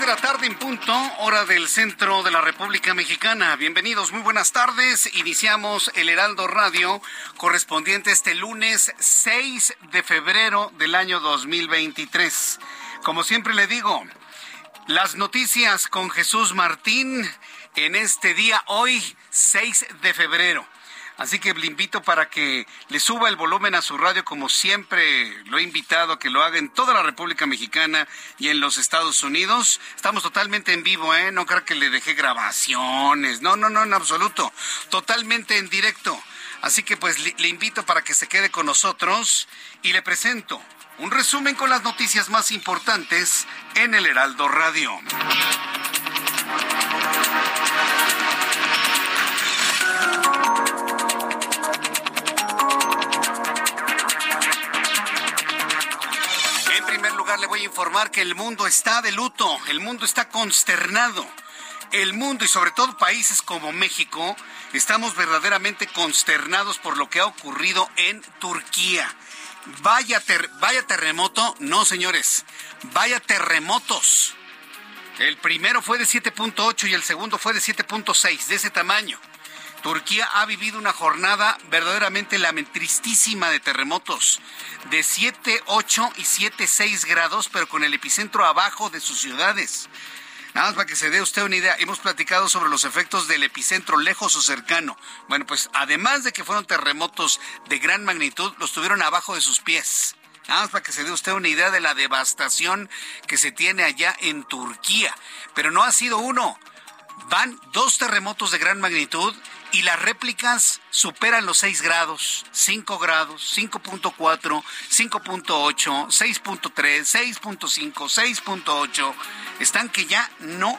De la tarde en punto, hora del centro de la República Mexicana. Bienvenidos, muy buenas tardes. Iniciamos el Heraldo Radio correspondiente este lunes 6 de febrero del año 2023. Como siempre le digo, las noticias con Jesús Martín en este día, hoy 6 de febrero. Así que le invito para que le suba el volumen a su radio como siempre lo he invitado a que lo haga en toda la República Mexicana y en los Estados Unidos. Estamos totalmente en vivo, ¿eh? No creo que le dejé grabaciones. No, no, no, en absoluto. Totalmente en directo. Así que pues le, le invito para que se quede con nosotros y le presento un resumen con las noticias más importantes en el Heraldo Radio. Le voy a informar que el mundo está de luto, el mundo está consternado. El mundo y sobre todo países como México estamos verdaderamente consternados por lo que ha ocurrido en Turquía. Vaya, vaya terremoto, no señores, vaya terremotos. El primero fue de 7.8 y el segundo fue de 7.6, de ese tamaño. Turquía ha vivido una jornada verdaderamente tristísima de terremotos, de 7.8 y 7.6 grados, pero con el epicentro abajo de sus ciudades. Nada más para que se dé usted una idea, hemos platicado sobre los efectos del epicentro lejos o cercano. Bueno, pues además de que fueron terremotos de gran magnitud, los tuvieron abajo de sus pies. Nada más para que se dé usted una idea de la devastación que se tiene allá en Turquía. Pero no ha sido uno. Van dos terremotos de gran magnitud y las réplicas superan los 6 grados, 5 grados, 5.4, 5.8, 6.3, 6.5, 6.8. Están que ya no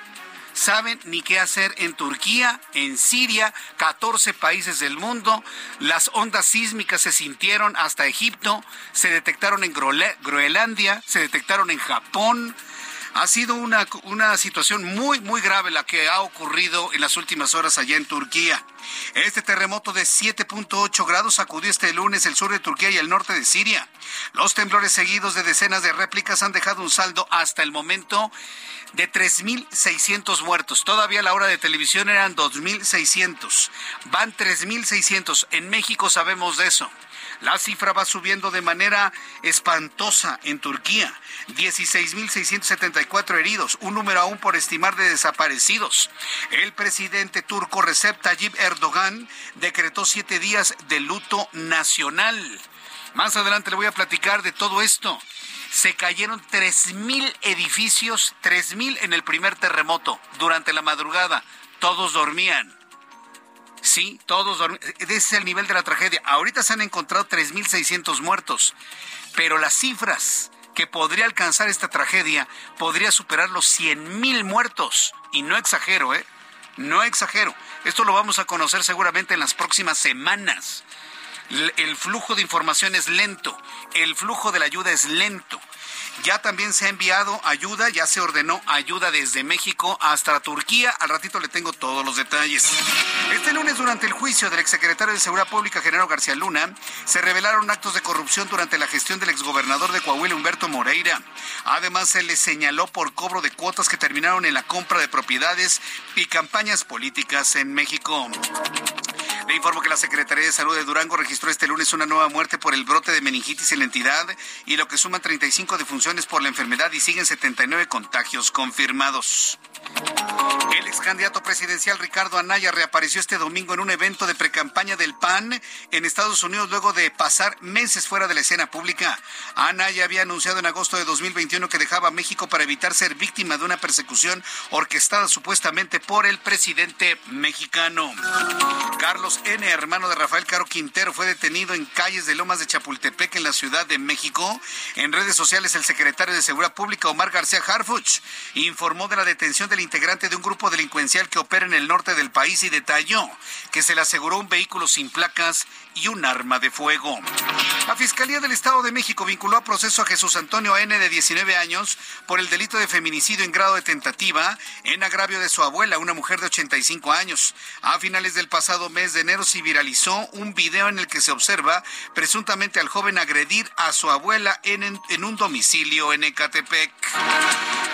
saben ni qué hacer en Turquía, en Siria, 14 países del mundo. Las ondas sísmicas se sintieron hasta Egipto, se detectaron en Groenlandia, se detectaron en Japón. Ha sido una, una situación muy, muy grave la que ha ocurrido en las últimas horas allá en Turquía. Este terremoto de 7.8 grados sacudió este lunes el sur de Turquía y el norte de Siria. Los temblores seguidos de decenas de réplicas han dejado un saldo hasta el momento de 3.600 muertos. Todavía la hora de televisión eran 2.600. Van 3.600. En México sabemos de eso. La cifra va subiendo de manera espantosa en Turquía. 16.674 heridos, un número aún por estimar de desaparecidos. El presidente turco Recep Tayyip Erdogan decretó siete días de luto nacional. Más adelante le voy a platicar de todo esto. Se cayeron 3.000 edificios, 3.000 en el primer terremoto durante la madrugada. Todos dormían. Sí, todos dormían. Ese es el nivel de la tragedia. Ahorita se han encontrado 3.600 muertos, pero las cifras que podría alcanzar esta tragedia podría superar los 100.000 muertos. Y no exagero, ¿eh? No exagero. Esto lo vamos a conocer seguramente en las próximas semanas. El flujo de información es lento, el flujo de la ayuda es lento. Ya también se ha enviado ayuda, ya se ordenó ayuda desde México hasta Turquía. Al ratito le tengo todos los detalles. Este lunes, durante el juicio del exsecretario de Seguridad Pública, Genaro García Luna, se revelaron actos de corrupción durante la gestión del exgobernador de Coahuila, Humberto Moreira. Además, se le señaló por cobro de cuotas que terminaron en la compra de propiedades y campañas políticas en México. Le informo que la Secretaría de Salud de Durango registró este lunes una nueva muerte por el brote de meningitis en la entidad y lo que suma 35 defunciones por la enfermedad y siguen 79 contagios confirmados. El ex candidato presidencial Ricardo Anaya reapareció este domingo en un evento de precampaña del PAN en Estados Unidos luego de pasar meses fuera de la escena pública. Anaya había anunciado en agosto de 2021 que dejaba México para evitar ser víctima de una persecución orquestada supuestamente por el presidente mexicano. Carlos N., hermano de Rafael Caro Quintero, fue detenido en calles de Lomas de Chapultepec en la Ciudad de México. En redes sociales, el secretario de Seguridad Pública, Omar García Harfuch, informó de la detención del integrante de un grupo delincuencial que opera en el norte del país y detalló que se le aseguró un vehículo sin placas y un arma de fuego. La Fiscalía del Estado de México vinculó a proceso a Jesús Antonio N. de 19 años por el delito de feminicidio en grado de tentativa en agravio de su abuela, una mujer de 85 años. A finales del pasado mes de enero se viralizó un video en el que se observa presuntamente al joven agredir a su abuela en, en un domicilio en Ecatepec.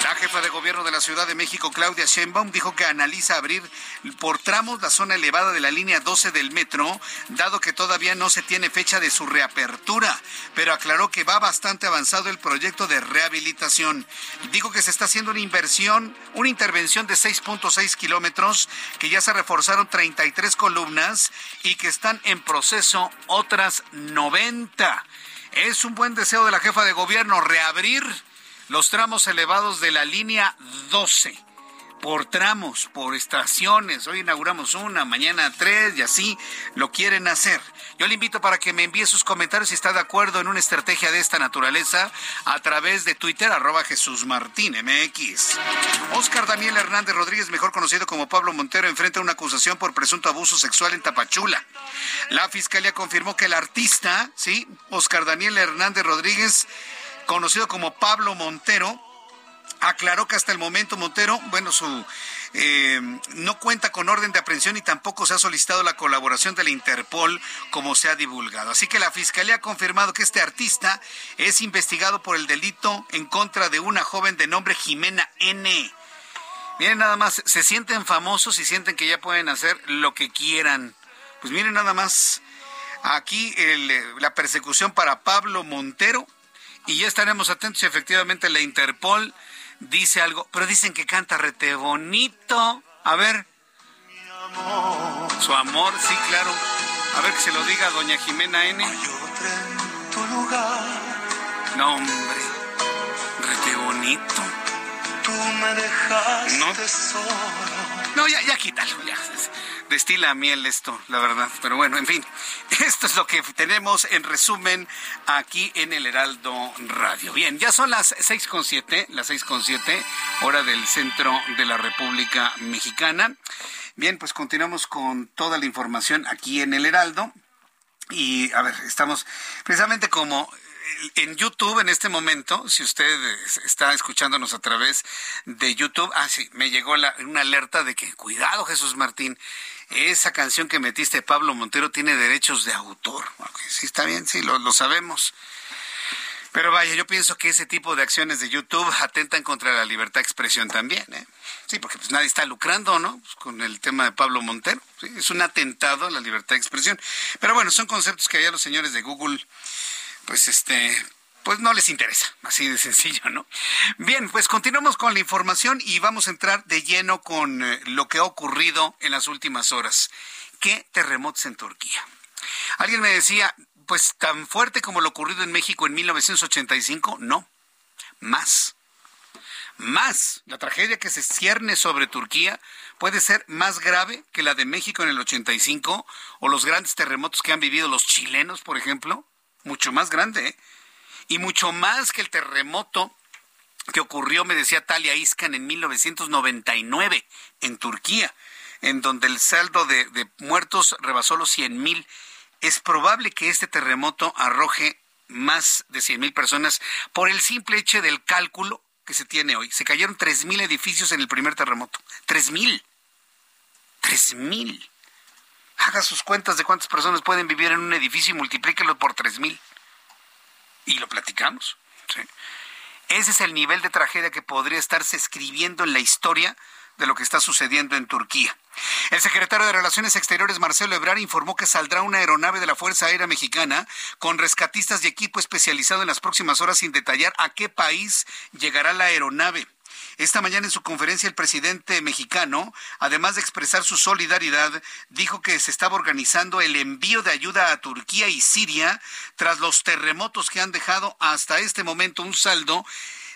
La jefa de gobierno de la Ciudad de México, Claudia Sheinbaum, dijo que analiza abrir por tramos la zona elevada de la línea 12 del metro, dado que todavía no se tiene fecha de su reapertura, pero aclaró que va bastante avanzado el proyecto de rehabilitación. Dijo que se está haciendo una inversión, una intervención de 6.6 kilómetros, que ya se reforzaron 33 columnas y que están en proceso otras 90. Es un buen deseo de la jefa de gobierno reabrir los tramos elevados de la línea 12 por tramos, por estaciones. Hoy inauguramos una, mañana tres y así lo quieren hacer. Yo le invito para que me envíe sus comentarios si está de acuerdo en una estrategia de esta naturaleza a través de Twitter, arroba Jesús Martín MX. Oscar Daniel Hernández Rodríguez, mejor conocido como Pablo Montero, enfrenta una acusación por presunto abuso sexual en Tapachula. La fiscalía confirmó que el artista, sí, Oscar Daniel Hernández Rodríguez, conocido como Pablo Montero, aclaró que hasta el momento Montero, bueno, su eh, no cuenta con orden de aprehensión y tampoco se ha solicitado la colaboración de la Interpol como se ha divulgado. Así que la Fiscalía ha confirmado que este artista es investigado por el delito en contra de una joven de nombre Jimena N. Miren nada más, se sienten famosos y sienten que ya pueden hacer lo que quieran. Pues miren nada más, aquí la persecución para Pablo Montero y ya estaremos atentos si efectivamente la Interpol dice algo, pero dicen que canta rete bonito. A ver. Su amor, sí, claro. A ver que se lo diga doña Jimena N. No, hombre. Rete bonito. Tú me dejaste no. No, ya, ya quítalo, ya destila miel esto, la verdad. Pero bueno, en fin, esto es lo que tenemos en resumen aquí en el Heraldo Radio. Bien, ya son las seis con siete, las seis con siete, hora del centro de la República Mexicana. Bien, pues continuamos con toda la información aquí en el Heraldo. Y a ver, estamos precisamente como en YouTube en este momento, si usted está escuchándonos a través de YouTube, ah, sí, me llegó una alerta de que, cuidado Jesús Martín, esa canción que metiste Pablo Montero tiene derechos de autor. Sí, está bien, sí, lo, sabemos. Pero vaya, yo pienso que ese tipo de acciones de YouTube atentan contra la libertad de expresión también, ¿eh? Sí, porque pues nadie está lucrando, ¿no? Pues, con el tema de Pablo Montero. Es un atentado a la libertad de expresión. Pero bueno, son conceptos que ya los señores de Google, pues este, pues no les interesa, así de sencillo, ¿no? Bien, pues continuamos con la información y vamos a entrar de lleno con eh, lo que ha ocurrido en las últimas horas. ¿Qué terremotos en Turquía? Alguien me decía, pues tan fuerte como lo ocurrido en México en 1985, no, más. Más, la tragedia que se cierne sobre Turquía puede ser más grave que la de México en el 85 o los grandes terremotos que han vivido los chilenos, por ejemplo. Mucho más grande, ¿eh? Y mucho más que el terremoto que ocurrió, me decía Talia Iskan, en 1999 en Turquía, en donde el saldo de, muertos rebasó los 100 mil. Es probable que este terremoto arroje más de 100 mil personas por el simple hecho del cálculo que se tiene hoy. Se cayeron 3 mil edificios en el primer terremoto. 3 mil. 3 mil. Haga sus cuentas de cuántas personas pueden vivir en un edificio y multiplíquelo por 3 mil. Y lo platicamos. Ese es el nivel de tragedia que podría estarse escribiendo en la historia de lo que está sucediendo en Turquía. El secretario de Relaciones Exteriores, Marcelo Ebrard, informó que saldrá una aeronave de la Fuerza Aérea Mexicana con rescatistas y equipo especializado en las próximas horas sin detallar a qué país llegará la aeronave. Esta mañana en su conferencia el presidente mexicano, además de expresar su solidaridad, dijo que se estaba organizando el envío de ayuda a Turquía y Siria tras los terremotos que han dejado hasta este momento un saldo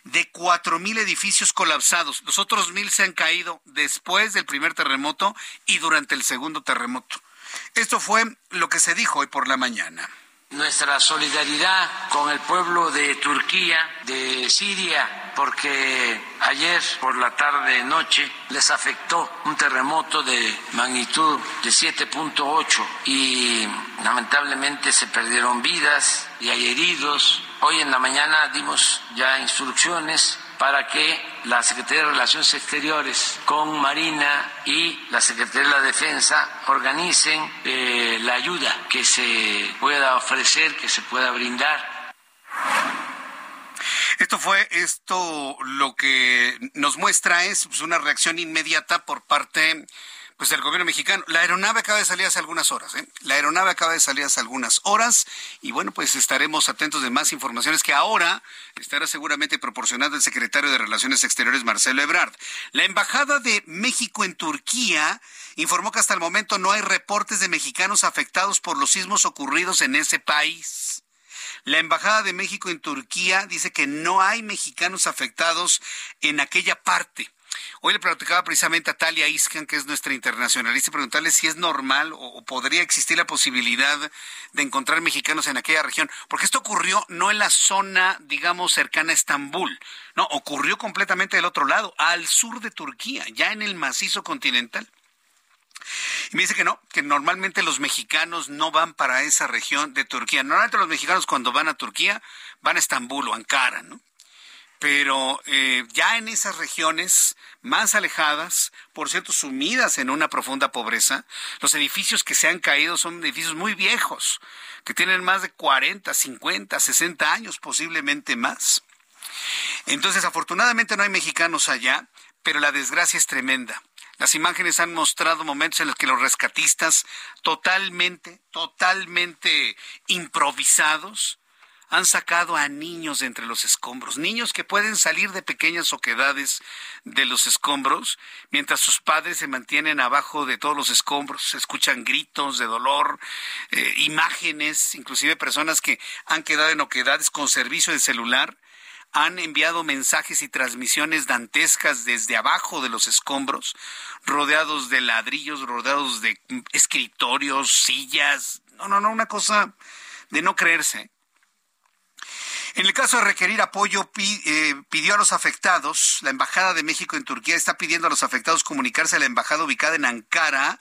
de cuatro mil edificios colapsados. Los otros mil se han caído después del primer terremoto y durante el segundo terremoto. Esto fue lo que se dijo hoy por la mañana nuestra solidaridad con el pueblo de Turquía, de Siria, porque ayer por la tarde noche les afectó un terremoto de magnitud de 7.8 y lamentablemente se perdieron vidas y hay heridos. Hoy en la mañana dimos ya instrucciones para que la Secretaría de Relaciones Exteriores con Marina y la Secretaría de la Defensa organicen eh, la ayuda que se pueda ofrecer, que se pueda brindar. Esto fue esto lo que nos muestra es pues, una reacción inmediata por parte pues el gobierno mexicano. La aeronave acaba de salir hace algunas horas, ¿eh? La aeronave acaba de salir hace algunas horas y bueno, pues estaremos atentos de más informaciones que ahora estará seguramente proporcionando el secretario de Relaciones Exteriores, Marcelo Ebrard. La Embajada de México en Turquía informó que hasta el momento no hay reportes de mexicanos afectados por los sismos ocurridos en ese país. La Embajada de México en Turquía dice que no hay mexicanos afectados en aquella parte. Hoy le platicaba precisamente a Talia Iskan, que es nuestra internacionalista, preguntarle si es normal o, podría existir la posibilidad de encontrar mexicanos en aquella región, porque esto ocurrió no en la zona, digamos, cercana a Estambul, no, ocurrió completamente del otro lado, al sur de Turquía, ya en el macizo continental. Y me dice que no, que normalmente los mexicanos no van para esa región de Turquía. Normalmente los mexicanos cuando van a Turquía van a Estambul o Ankara, ¿no? pero eh, ya en esas regiones más alejadas, por cierto, sumidas en una profunda pobreza, los edificios que se han caído son edificios muy viejos, que tienen más de 40, 50, 60 años, posiblemente más. Entonces, afortunadamente no hay mexicanos allá, pero la desgracia es tremenda. Las imágenes han mostrado momentos en los que los rescatistas, totalmente, totalmente improvisados, han sacado a niños de entre los escombros, niños que pueden salir de pequeñas oquedades de los escombros, mientras sus padres se mantienen abajo de todos los escombros, se escuchan gritos de dolor, eh, imágenes, inclusive personas que han quedado en oquedades con servicio de celular, han enviado mensajes y transmisiones dantescas desde abajo de los escombros, rodeados de ladrillos, rodeados de escritorios, sillas, no, no, no, una cosa de no creerse. En el caso de requerir apoyo, eh, pidió a los afectados, la Embajada de México en Turquía está pidiendo a los afectados comunicarse a la embajada ubicada en Ankara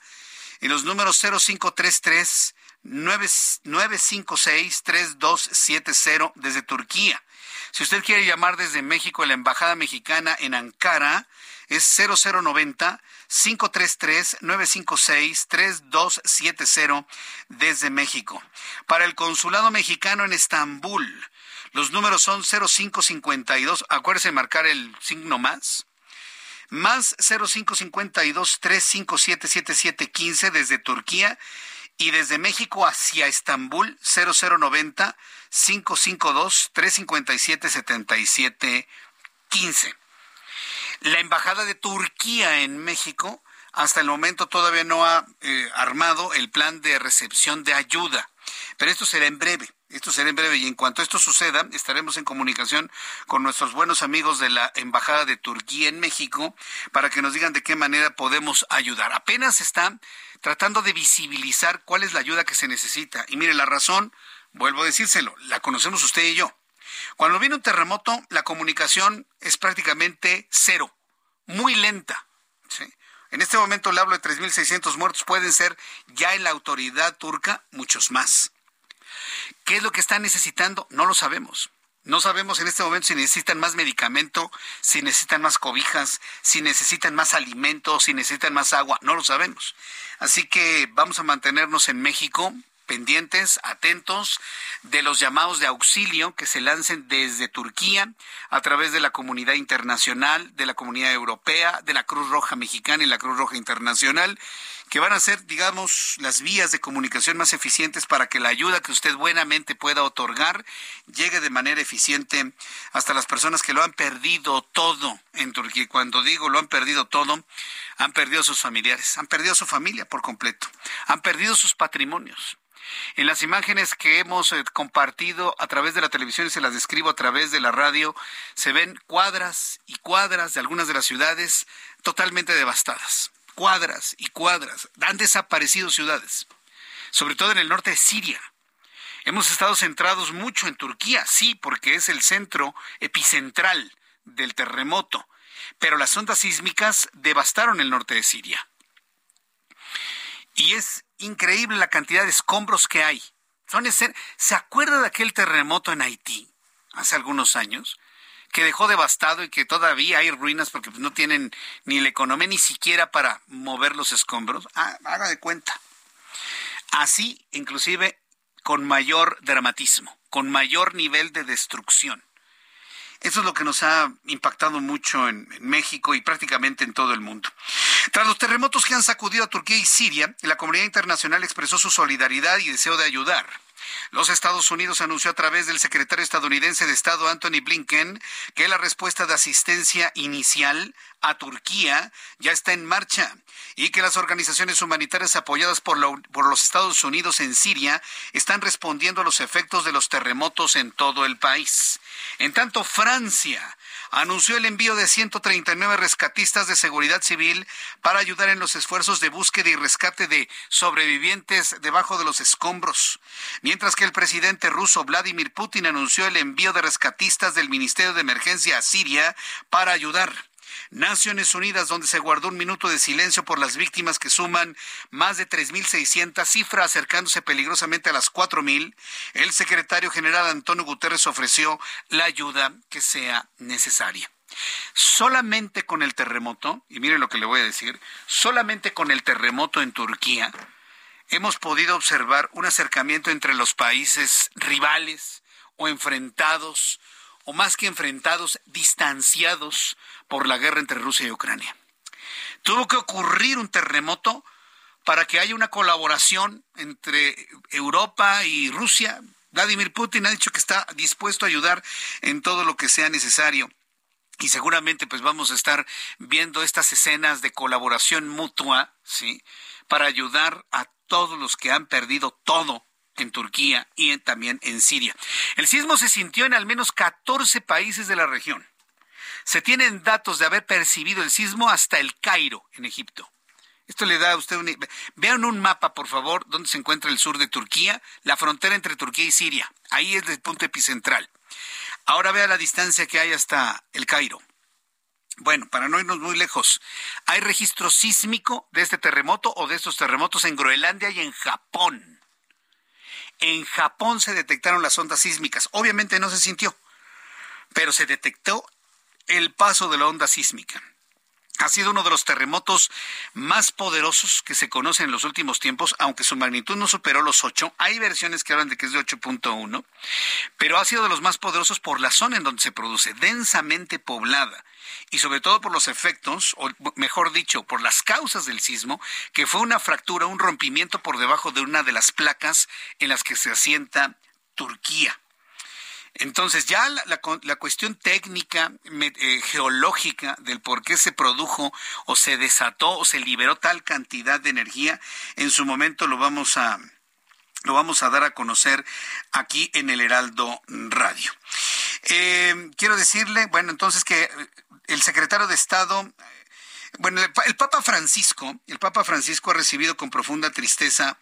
en los números 0533 956 3270 desde Turquía. Si usted quiere llamar desde México a la Embajada Mexicana en Ankara, es 0090 533 956 3270 desde México. Para el Consulado Mexicano en Estambul, los números son 0552, acuérdese de marcar el signo más. Más 0552 357 desde Turquía y desde México hacia Estambul 0090 552 357 7715. La embajada de Turquía en México hasta el momento todavía no ha eh, armado el plan de recepción de ayuda, pero esto será en breve. Esto será en breve y en cuanto esto suceda, estaremos en comunicación con nuestros buenos amigos de la Embajada de Turquía en México para que nos digan de qué manera podemos ayudar. Apenas está tratando de visibilizar cuál es la ayuda que se necesita. Y mire, la razón, vuelvo a decírselo, la conocemos usted y yo. Cuando viene un terremoto, la comunicación es prácticamente cero, muy lenta. En este momento le hablo de 3.600 muertos, pueden ser ya en la autoridad turca muchos más. ¿Qué es lo que están necesitando? No lo sabemos. No sabemos en este momento si necesitan más medicamento, si necesitan más cobijas, si necesitan más alimentos, si necesitan más agua. No lo sabemos. Así que vamos a mantenernos en México pendientes, atentos de los llamados de auxilio que se lancen desde Turquía a través de la comunidad internacional, de la comunidad europea, de la Cruz Roja Mexicana y la Cruz Roja Internacional, que van a ser, digamos, las vías de comunicación más eficientes para que la ayuda que usted buenamente pueda otorgar llegue de manera eficiente hasta las personas que lo han perdido todo en Turquía. Cuando digo lo han perdido todo, han perdido sus familiares, han perdido su familia por completo, han perdido sus patrimonios en las imágenes que hemos eh, compartido a través de la televisión y se las describo a través de la radio, se ven cuadras y cuadras de algunas de las ciudades totalmente devastadas. Cuadras y cuadras. Han desaparecido ciudades, sobre todo en el norte de Siria. Hemos estado centrados mucho en Turquía, sí, porque es el centro epicentral del terremoto, pero las ondas sísmicas devastaron el norte de Siria. Y es increíble la cantidad de escombros que hay. ¿Se acuerda de aquel terremoto en Haití hace algunos años? que dejó devastado y que todavía hay ruinas porque no tienen ni la economía ni siquiera para mover los escombros. Ah, haga de cuenta. Así, inclusive, con mayor dramatismo, con mayor nivel de destrucción. Eso es lo que nos ha impactado mucho en, México y prácticamente en todo el mundo. Tras los terremotos que han sacudido a Turquía y Siria, la comunidad internacional expresó su solidaridad y deseo de ayudar. Los Estados Unidos anunció a través del secretario estadounidense de Estado Anthony Blinken que la respuesta de asistencia inicial a Turquía ya está en marcha y que las organizaciones humanitarias apoyadas por, por, los Estados Unidos en Siria están respondiendo a los efectos de los terremotos en todo el país. En tanto, Francia anunció el envío de 139 rescatistas de seguridad civil para ayudar en los esfuerzos de búsqueda y rescate de sobrevivientes debajo de los escombros, mientras que el presidente ruso Vladimir Putin anunció el envío de rescatistas del Ministerio de Emergencia a Siria para ayudar. Naciones Unidas, donde se guardó un minuto de silencio por las víctimas que suman más de 3.600, cifra acercándose peligrosamente a las 4.000, el secretario general Antonio Guterres ofreció la ayuda que sea necesaria. Solamente con el terremoto, y miren lo que le voy a decir, solamente con el terremoto en Turquía, hemos podido observar un acercamiento entre los países rivales o enfrentados o más que enfrentados, distanciados por la guerra entre Rusia y Ucrania. Tuvo que ocurrir un terremoto para que haya una colaboración entre Europa y Rusia. Vladimir Putin ha dicho que está dispuesto a ayudar en todo lo que sea necesario. Y seguramente pues vamos a estar viendo estas escenas de colaboración mutua, ¿sí? Para ayudar a todos los que han perdido todo en Turquía y también en Siria. El sismo se sintió en al menos 14 países de la región. Se tienen datos de haber percibido el sismo hasta el Cairo, en Egipto. Esto le da a usted un... Vean un mapa, por favor, donde se encuentra el sur de Turquía, la frontera entre Turquía y Siria. Ahí es el punto epicentral. Ahora vea la distancia que hay hasta el Cairo. Bueno, para no irnos muy lejos, hay registro sísmico de este terremoto o de estos terremotos en Groenlandia y en Japón. En Japón se detectaron las ondas sísmicas. Obviamente no se sintió, pero se detectó el paso de la onda sísmica. Ha sido uno de los terremotos más poderosos que se conocen en los últimos tiempos, aunque su magnitud no superó los 8. Hay versiones que hablan de que es de 8.1, pero ha sido de los más poderosos por la zona en donde se produce, densamente poblada y sobre todo por los efectos, o mejor dicho, por las causas del sismo, que fue una fractura, un rompimiento por debajo de una de las placas en las que se asienta Turquía. Entonces ya la, cuestión técnica, eh, geológica del por qué se produjo o se desató o se liberó tal cantidad de energía, en su momento lo vamos a, lo vamos a dar a conocer aquí en el Heraldo Radio. Eh, quiero decirle, bueno, entonces que el secretario de Estado, bueno, el, Papa Francisco, el Papa Francisco ha recibido con profunda tristeza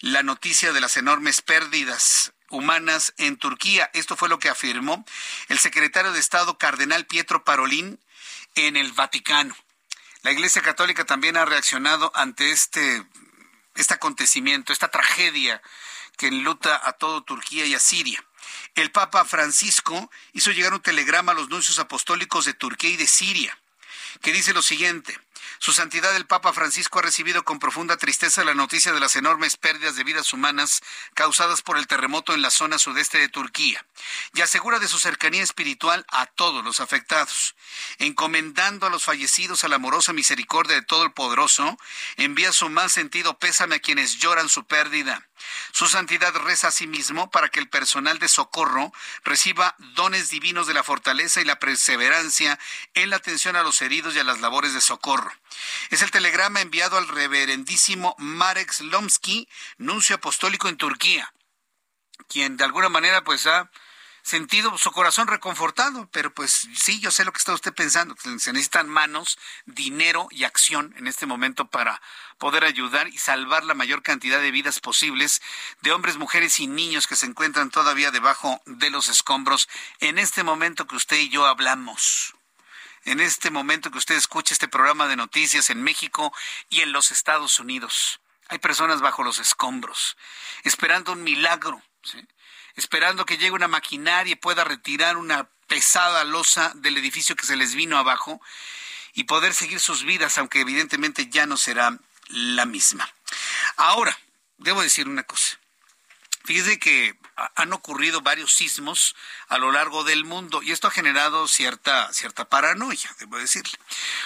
la noticia de las enormes pérdidas humanas en Turquía. Esto fue lo que afirmó el secretario de Estado Cardenal Pietro Parolín en el Vaticano. La Iglesia Católica también ha reaccionado ante este este acontecimiento, esta tragedia que enluta a todo Turquía y a Siria. El Papa Francisco hizo llegar un telegrama a los nuncios apostólicos de Turquía y de Siria, que dice lo siguiente. Su Santidad el Papa Francisco ha recibido con profunda tristeza la noticia de las enormes pérdidas de vidas humanas causadas por el terremoto en la zona sudeste de Turquía y asegura de su cercanía espiritual a todos los afectados. Encomendando a los fallecidos a la amorosa misericordia de todo el poderoso, envía su más sentido pésame a quienes lloran su pérdida. Su santidad reza a sí mismo para que el personal de socorro reciba dones divinos de la fortaleza y la perseverancia en la atención a los heridos y a las labores de socorro. Es el telegrama enviado al reverendísimo Marek Slomsky, nuncio apostólico en Turquía, quien de alguna manera pues ha sentido su corazón reconfortado, pero pues sí, yo sé lo que está usted pensando, se necesitan manos, dinero y acción en este momento para poder ayudar y salvar la mayor cantidad de vidas posibles de hombres, mujeres y niños que se encuentran todavía debajo de los escombros en este momento que usted y yo hablamos en este momento que usted escucha este programa de noticias en México y en los Estados Unidos. Hay personas bajo los escombros, esperando un milagro, esperando que llegue una maquinaria y pueda retirar una pesada losa del edificio que se les vino abajo y poder seguir sus vidas, aunque evidentemente ya no será la misma. Ahora, debo decir una cosa. Fíjese que han ocurrido varios sismos a lo largo del mundo y esto ha generado cierta, cierta paranoia, debo decirle.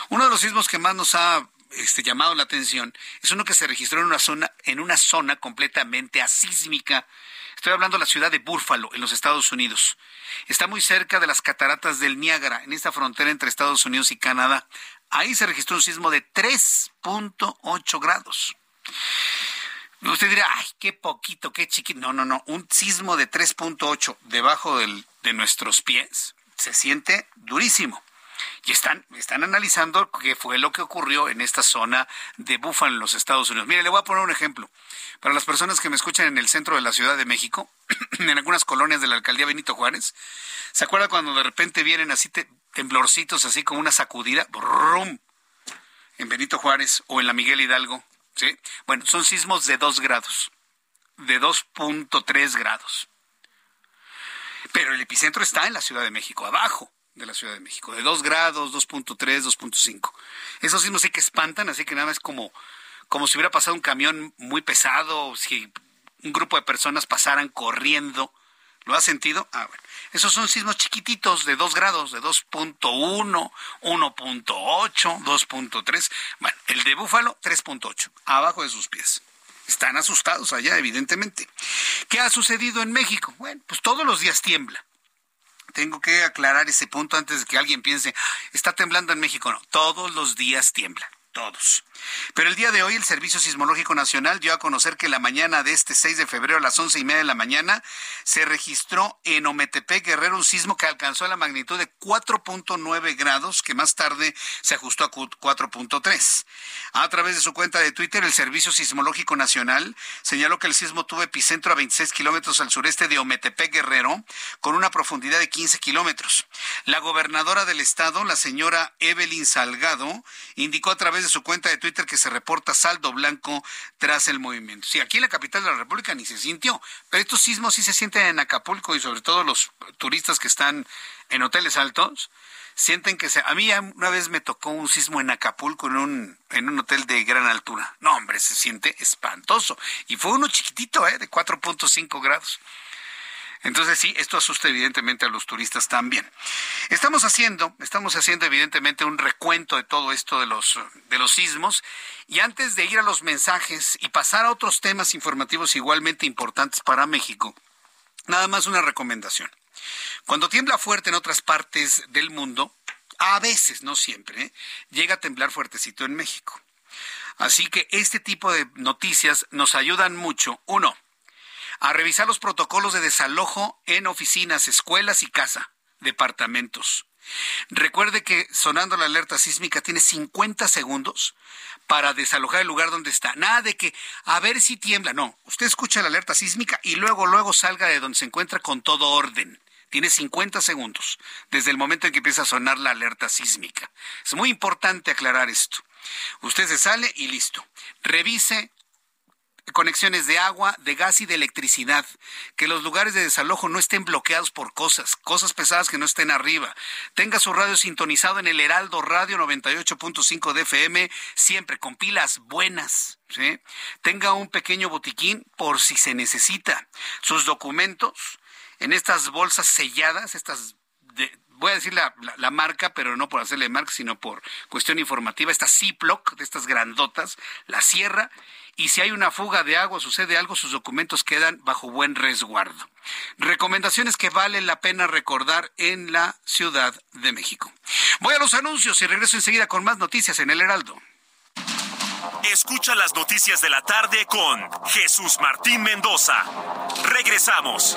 Uno de los sismos que más nos ha este, llamado la atención es uno que se registró en una zona, en una zona completamente asísmica. Estoy hablando de la ciudad de Búfalo, en los Estados Unidos. Está muy cerca de las cataratas del Niágara, en esta frontera entre Estados Unidos y Canadá. Ahí se registró un sismo de 3.8 grados. Usted dirá, ay, qué poquito, qué chiquito. No, no, no. Un sismo de 3.8 debajo de nuestros pies se siente durísimo. Y están, están analizando qué fue lo que ocurrió en esta zona de Búfalo en los Estados Unidos. Mire, le voy a poner un ejemplo. Para las personas que me escuchan en el centro de la Ciudad de México, en algunas colonias de la alcaldía Benito Juárez, ¿se acuerda cuando de repente vienen así temblorcitos, así como una sacudida? Brum, en Benito Juárez o en la Miguel Hidalgo Bueno, son sismos de 2 grados, de 2.3 grados. Pero el epicentro está en la Ciudad de México, abajo de la Ciudad de México, de 2 grados, 2.3, 2.5. Esos sismos sí que espantan, así que nada más como, como si hubiera pasado un camión muy pesado, si un grupo de personas pasaran corriendo. ¿Lo ha sentido? Ah, bueno. Esos son sismos chiquititos de 2 grados, de 2.1, 1.8, 2.3. Bueno, el de Búfalo, 3.8, abajo de sus pies. Están asustados allá, evidentemente. ¿Qué ha sucedido en México? Bueno, pues todos los días tiembla. Tengo que aclarar ese punto antes de que alguien piense, está temblando en México. No, todos los días tiembla todos. Pero el día de hoy el Servicio Sismológico Nacional dio a conocer que la mañana de este 6 de febrero a las once y media de la mañana se registró en Ometepec, Guerrero, un sismo que alcanzó la magnitud de 4.9 grados, que más tarde se ajustó a 4.3. A través de su cuenta de Twitter, el Servicio Sismológico Nacional señaló que el sismo tuvo epicentro a 26 kilómetros al sureste de Ometepec, Guerrero, con una profundidad de 15 kilómetros. La gobernadora del estado, la señora Evelyn Salgado, indicó a través de su cuenta de Twitter que se reporta saldo blanco tras el movimiento. Sí, aquí en la capital de la República ni se sintió, pero estos sismos sí se sienten en Acapulco y sobre todo los turistas que están en hoteles altos sienten que se... A mí una vez me tocó un sismo en Acapulco en un, en un hotel de gran altura. No, hombre, se siente espantoso. Y fue uno chiquitito, ¿eh? De 4.5 grados. Entonces sí, esto asusta evidentemente a los turistas también. Estamos haciendo, estamos haciendo evidentemente un recuento de todo esto de los de los sismos y antes de ir a los mensajes y pasar a otros temas informativos igualmente importantes para México, nada más una recomendación. Cuando tiembla fuerte en otras partes del mundo, a veces, no siempre, ¿eh? llega a temblar fuertecito en México. Así que este tipo de noticias nos ayudan mucho. Uno, a revisar los protocolos de desalojo en oficinas, escuelas y casa, departamentos. Recuerde que sonando la alerta sísmica tiene 50 segundos para desalojar el lugar donde está. Nada de que a ver si tiembla. No, usted escucha la alerta sísmica y luego, luego salga de donde se encuentra con todo orden. Tiene 50 segundos desde el momento en que empieza a sonar la alerta sísmica. Es muy importante aclarar esto. Usted se sale y listo. Revise conexiones de agua, de gas y de electricidad, que los lugares de desalojo no estén bloqueados por cosas, cosas pesadas que no estén arriba. Tenga su radio sintonizado en el Heraldo Radio 98.5 de FM, siempre con pilas buenas. ¿sí? Tenga un pequeño botiquín por si se necesita. Sus documentos en estas bolsas selladas, estas voy a decir la, la, marca, pero no por hacerle marca, sino por cuestión informativa, esta Ziploc, de estas grandotas, la cierra y si hay una fuga de agua, sucede algo, sus documentos quedan bajo buen resguardo. Recomendaciones que vale la pena recordar en la Ciudad de México. Voy a los anuncios y regreso enseguida con más noticias en el Heraldo. Escucha las noticias de la tarde con Jesús Martín Mendoza. Regresamos.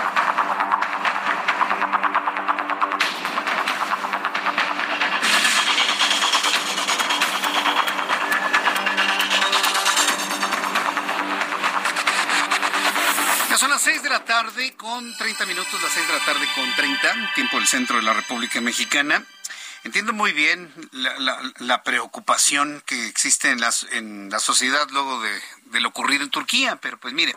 6 de la tarde con 30 minutos, las 6 de la tarde con 30, tiempo del centro de la República Mexicana. Entiendo muy bien la, preocupación que existe en, las, en la sociedad luego de, de lo ocurrido en Turquía, pero pues mire,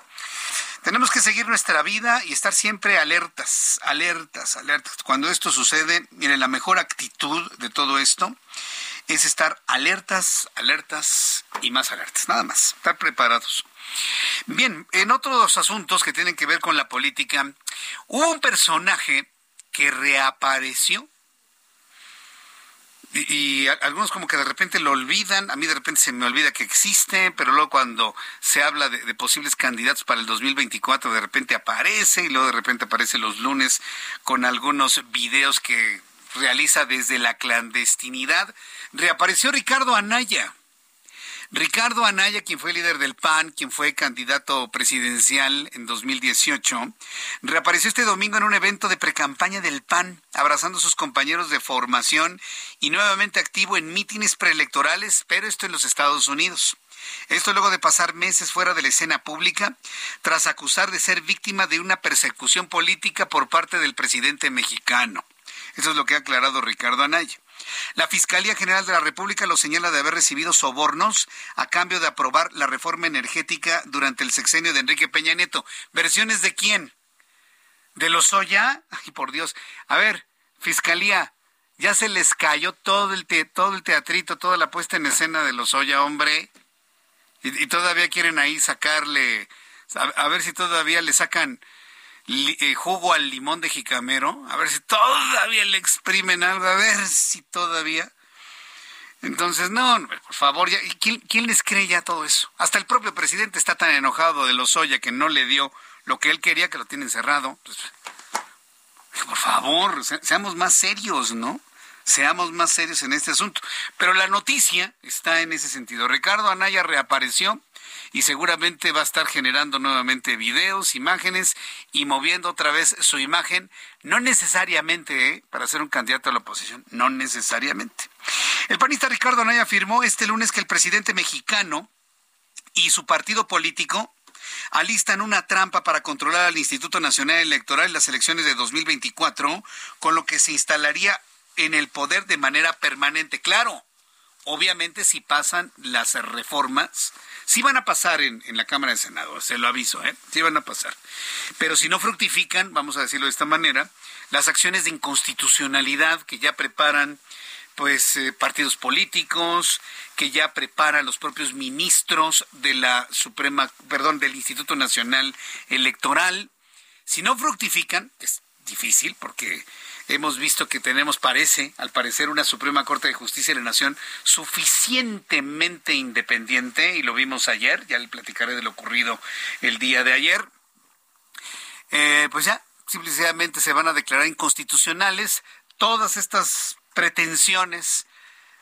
tenemos que seguir nuestra vida y estar siempre alertas, alertas, alertas. Cuando esto sucede, mire, la mejor actitud de todo esto es estar alertas, alertas y más alertas, nada más, estar preparados. Bien, en otros asuntos que tienen que ver con la política, hubo un personaje que reapareció y, algunos como que de repente lo olvidan, a mí de repente se me olvida que existe, pero luego cuando se habla de, de, posibles candidatos para el 2024 de repente aparece y luego de repente aparece los lunes con algunos videos que realiza desde la clandestinidad. Reapareció Ricardo Anaya. Ricardo Anaya, quien fue líder del PAN, quien fue candidato presidencial en 2018, reapareció este domingo en un evento de precampaña del PAN, abrazando a sus compañeros de formación y nuevamente activo en mítines preelectorales, pero esto en los Estados Unidos. Esto luego de pasar meses fuera de la escena pública, tras acusar de ser víctima de una persecución política por parte del presidente mexicano. Eso es lo que ha aclarado Ricardo Anaya. La Fiscalía General de la República lo señala de haber recibido sobornos a cambio de aprobar la reforma energética durante el sexenio de Enrique Peña Nieto. ¿Versiones de quién? ¿De los Oya? Ay, por Dios. A ver, Fiscalía, ya se les cayó todo el, todo el teatrito, toda la puesta en escena de los Oya, hombre. Y, todavía quieren ahí sacarle, a ver si todavía le sacan eh, jugo al limón de jicamero, a ver si todavía le exprimen algo, a ver si todavía. Entonces, no, por favor, ya, ¿quién, ¿quién, les cree ya todo eso? Hasta el propio presidente está tan enojado de los Oya que no le dio lo que él quería, que lo tiene encerrado. Pues, por favor, seamos más serios, ¿no? Seamos más serios en este asunto. Pero la noticia está en ese sentido. Ricardo Anaya reapareció y seguramente va a estar generando nuevamente videos, imágenes y moviendo otra vez su imagen, no necesariamente ¿eh? para ser un candidato a la oposición, no necesariamente. El panista Ricardo Anaya afirmó este lunes que el presidente mexicano y su partido político alistan una trampa para controlar al Instituto Nacional Electoral en las elecciones de 2024, con lo que se instalaría en el poder de manera permanente. Claro, obviamente si pasan las reformas Sí van a pasar en, la Cámara de Senado, se lo aviso, ¿eh? Sí van a pasar. Pero si no fructifican, vamos a decirlo de esta manera, las acciones de inconstitucionalidad que ya preparan pues eh, partidos políticos, que ya prepara los propios ministros de la Suprema, perdón, del Instituto Nacional Electoral. Si no fructifican, es difícil porque hemos visto que tenemos, parece, al parecer, una Suprema Corte de Justicia de la Nación suficientemente independiente, y lo vimos ayer, ya le platicaré de lo ocurrido el día de ayer. Eh, pues ya, simplemente se van a declarar inconstitucionales todas estas pretensiones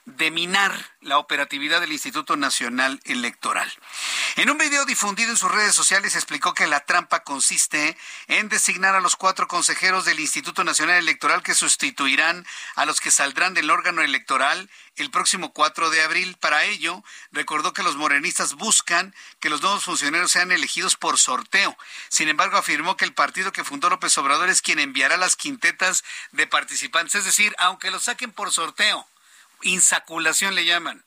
de minar la operatividad del Instituto Nacional Electoral. En un video difundido en sus redes sociales explicó que la trampa consiste en designar a los cuatro consejeros del Instituto Nacional Electoral que sustituirán a los que saldrán del órgano electoral el próximo 4 de abril. Para ello, recordó que los morenistas buscan que los nuevos funcionarios sean elegidos por sorteo. Sin embargo, afirmó que el partido que fundó López Obrador es quien enviará las quintetas de participantes, es decir, aunque los saquen por sorteo insaculación le llaman.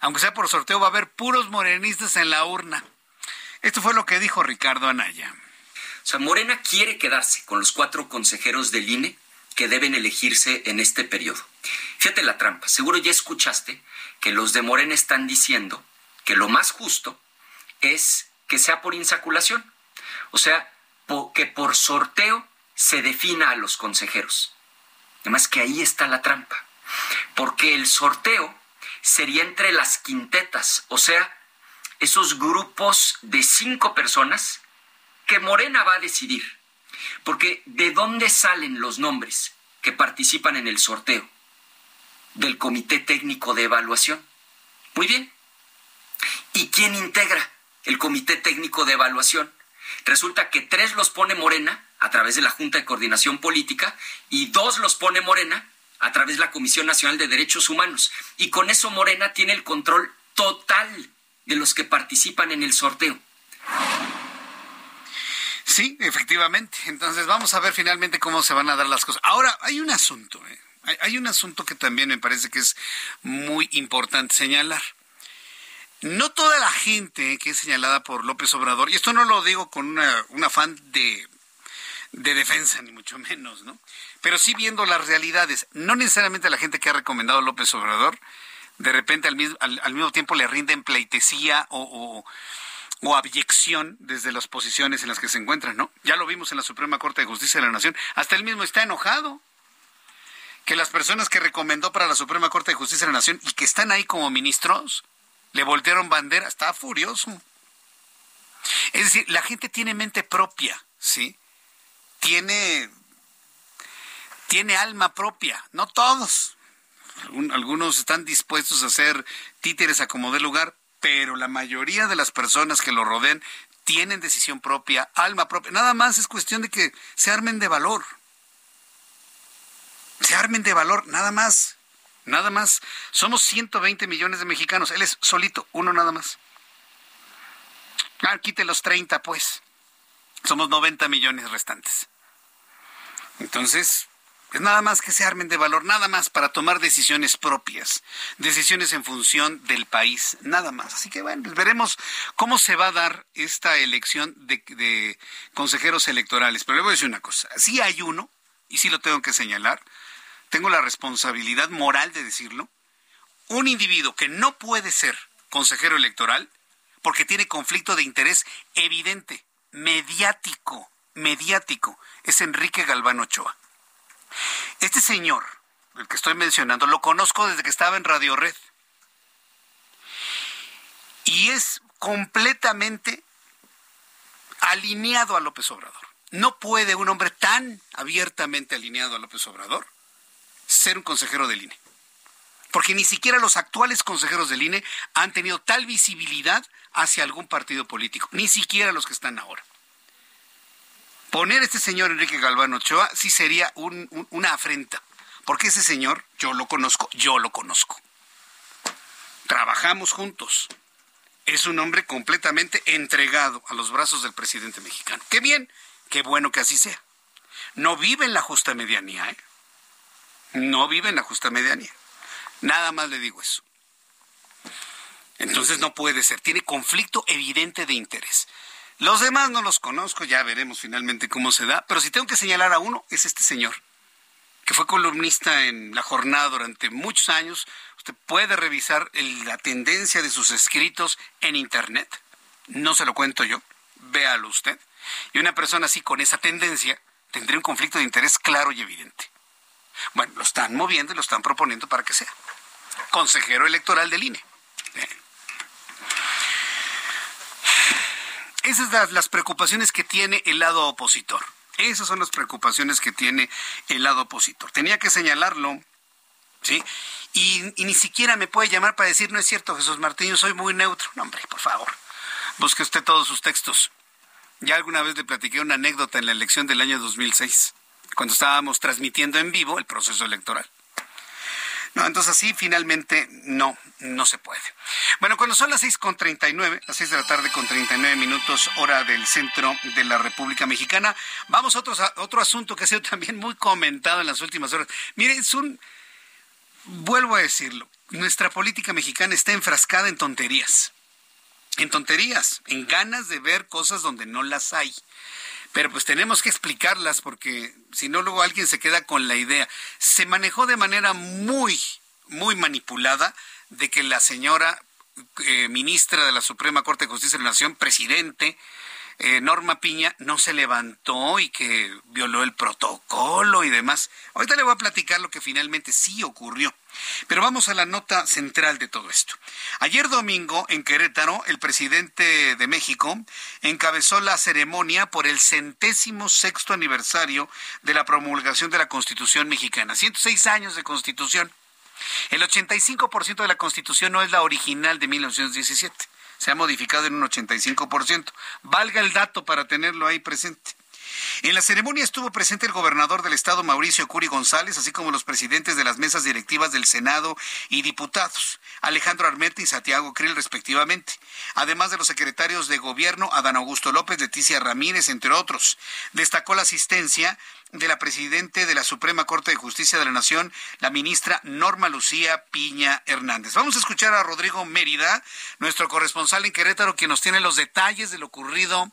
Aunque sea por sorteo, va a haber puros morenistas en la urna. Esto fue lo que dijo Ricardo Anaya. O sea, Morena quiere quedarse con los cuatro consejeros del INE que deben elegirse en este periodo. Fíjate la trampa. Seguro ya escuchaste que los de Morena están diciendo que lo más justo es que sea por insaculación. O sea, que por sorteo se defina a los consejeros. Además que ahí está la trampa porque el sorteo sería entre las quintetas, o sea, esos grupos de cinco personas que Morena va a decidir. Porque ¿de dónde salen los nombres que participan en el sorteo? Del Comité Técnico de Evaluación. Muy bien. ¿Y quién integra el Comité Técnico de Evaluación? Resulta que tres los pone Morena a través de la Junta de Coordinación Política y dos los pone Morena a través de la Comisión Nacional de Derechos Humanos. Y con eso Morena tiene el control total de los que participan en el sorteo. Sí, efectivamente. Entonces vamos a ver finalmente cómo se van a dar las cosas. Ahora, hay un asunto, ¿eh? hay, un asunto que también me parece que es muy importante señalar. No toda la gente que es señalada por López Obrador, y esto no lo digo con una, un afán de, de defensa, ni mucho menos, ¿no? Pero sí viendo las realidades. No necesariamente la gente que ha recomendado López Obrador, de repente al mismo, al, mismo tiempo le rinden pleitesía o, o, abyección desde las posiciones en las que se encuentran, ¿no? Ya lo vimos en la Suprema Corte de Justicia de la Nación. Hasta él mismo está enojado que las personas que recomendó para la Suprema Corte de Justicia de la Nación y que están ahí como ministros le voltearon bandera, está furioso. Es decir, la gente tiene mente propia, ¿sí? Tiene tiene alma propia, no todos. Algunos están dispuestos a ser títeres a como dé lugar, pero la mayoría de las personas que lo rodean tienen decisión propia, alma propia. Nada más es cuestión de que se armen de valor. Se armen de valor, nada más. Nada más. Somos 120 millones de mexicanos. Él es solito, uno nada más. Ah, quite los 30, pues. Somos 90 millones restantes. Entonces, es nada más que se armen de valor, nada más para tomar decisiones propias, decisiones en función del país, nada más. Así que bueno, pues veremos cómo se va a dar esta elección de, consejeros electorales. Pero le voy a decir una cosa, si hay uno, y sí lo tengo que señalar, tengo la responsabilidad moral de decirlo, un individuo que no puede ser consejero electoral porque tiene conflicto de interés evidente, mediático, mediático, es Enrique Galván Ochoa. Este señor, el que estoy mencionando, lo conozco desde que estaba en Radio Red. Y es completamente alineado a López Obrador. No puede un hombre tan abiertamente alineado a López Obrador ser un consejero del INE. Porque ni siquiera los actuales consejeros del INE han tenido tal visibilidad hacia algún partido político, ni siquiera los que están ahora poner a este señor Enrique Galván Ochoa sí sería una afrenta, porque ese señor, yo lo conozco, yo lo conozco. Trabajamos juntos. Es un hombre completamente entregado a los brazos del presidente mexicano. Qué bien, qué bueno que así sea. No vive en la justa medianía, ¿eh? No vive en la justa medianía. Nada más le digo eso. Entonces no puede ser. Tiene conflicto evidente de interés. Los demás no los conozco, ya veremos finalmente cómo se da, pero si tengo que señalar a uno, es este señor, que fue columnista en La Jornada durante muchos años. Usted puede revisar la tendencia de sus escritos en Internet. No se lo cuento yo, véalo usted. Y una persona así con esa tendencia tendría un conflicto de interés claro y evidente. Bueno, lo están moviendo y lo están proponiendo para que sea consejero electoral del INE. Esas son las preocupaciones que tiene el lado opositor. Esas son las preocupaciones que tiene el lado opositor. Tenía que señalarlo, ¿sí? Y, ni siquiera me puede llamar para decir, no es cierto, Jesús Martín, yo soy muy neutro. No, hombre, por favor, busque usted todos sus textos. Ya alguna vez le platiqué una anécdota en la elección del año 2006, cuando estábamos transmitiendo en vivo el proceso electoral. No, entonces así finalmente no, no se puede. Bueno, cuando son las seis con nueve, las seis de la tarde con treinta y nueve minutos, hora del centro de la República Mexicana, vamos a otro, otro asunto que ha sido también muy comentado en las últimas horas. Mire, es un, vuelvo a decirlo, nuestra política mexicana está enfrascada en tonterías. En tonterías, en ganas de ver cosas donde no las hay pero pues tenemos que explicarlas porque si no luego alguien se queda con la idea. Se manejó de manera muy, muy manipulada de que la señora eh, ministra de la Suprema Corte de Justicia de la Nación, presidente, eh, Norma Piña no se levantó y que violó el protocolo y demás. Ahorita le voy a platicar lo que finalmente sí ocurrió. Pero vamos a la nota central de todo esto. Ayer domingo, en Querétaro, el presidente de México encabezó la ceremonia por el centésimo sexto aniversario de la promulgación de la Constitución mexicana. 106 años de Constitución. El 85% de la Constitución no es la original de 1917 se ha modificado en un 85%. Valga el dato para tenerlo ahí presente. En la ceremonia estuvo presente el gobernador del estado Mauricio Curi González, así como los presidentes de las mesas directivas del Senado y diputados, Alejandro Armenta y Santiago Krill respectivamente, además de los secretarios de gobierno Adán Augusto López, Leticia Ramírez, entre otros. Destacó la asistencia de la presidente de la Suprema Corte de Justicia de la Nación, la ministra Norma Lucía Piña Hernández. Vamos a escuchar a Rodrigo Mérida, nuestro corresponsal en Querétaro, quien nos tiene los detalles de lo ocurrido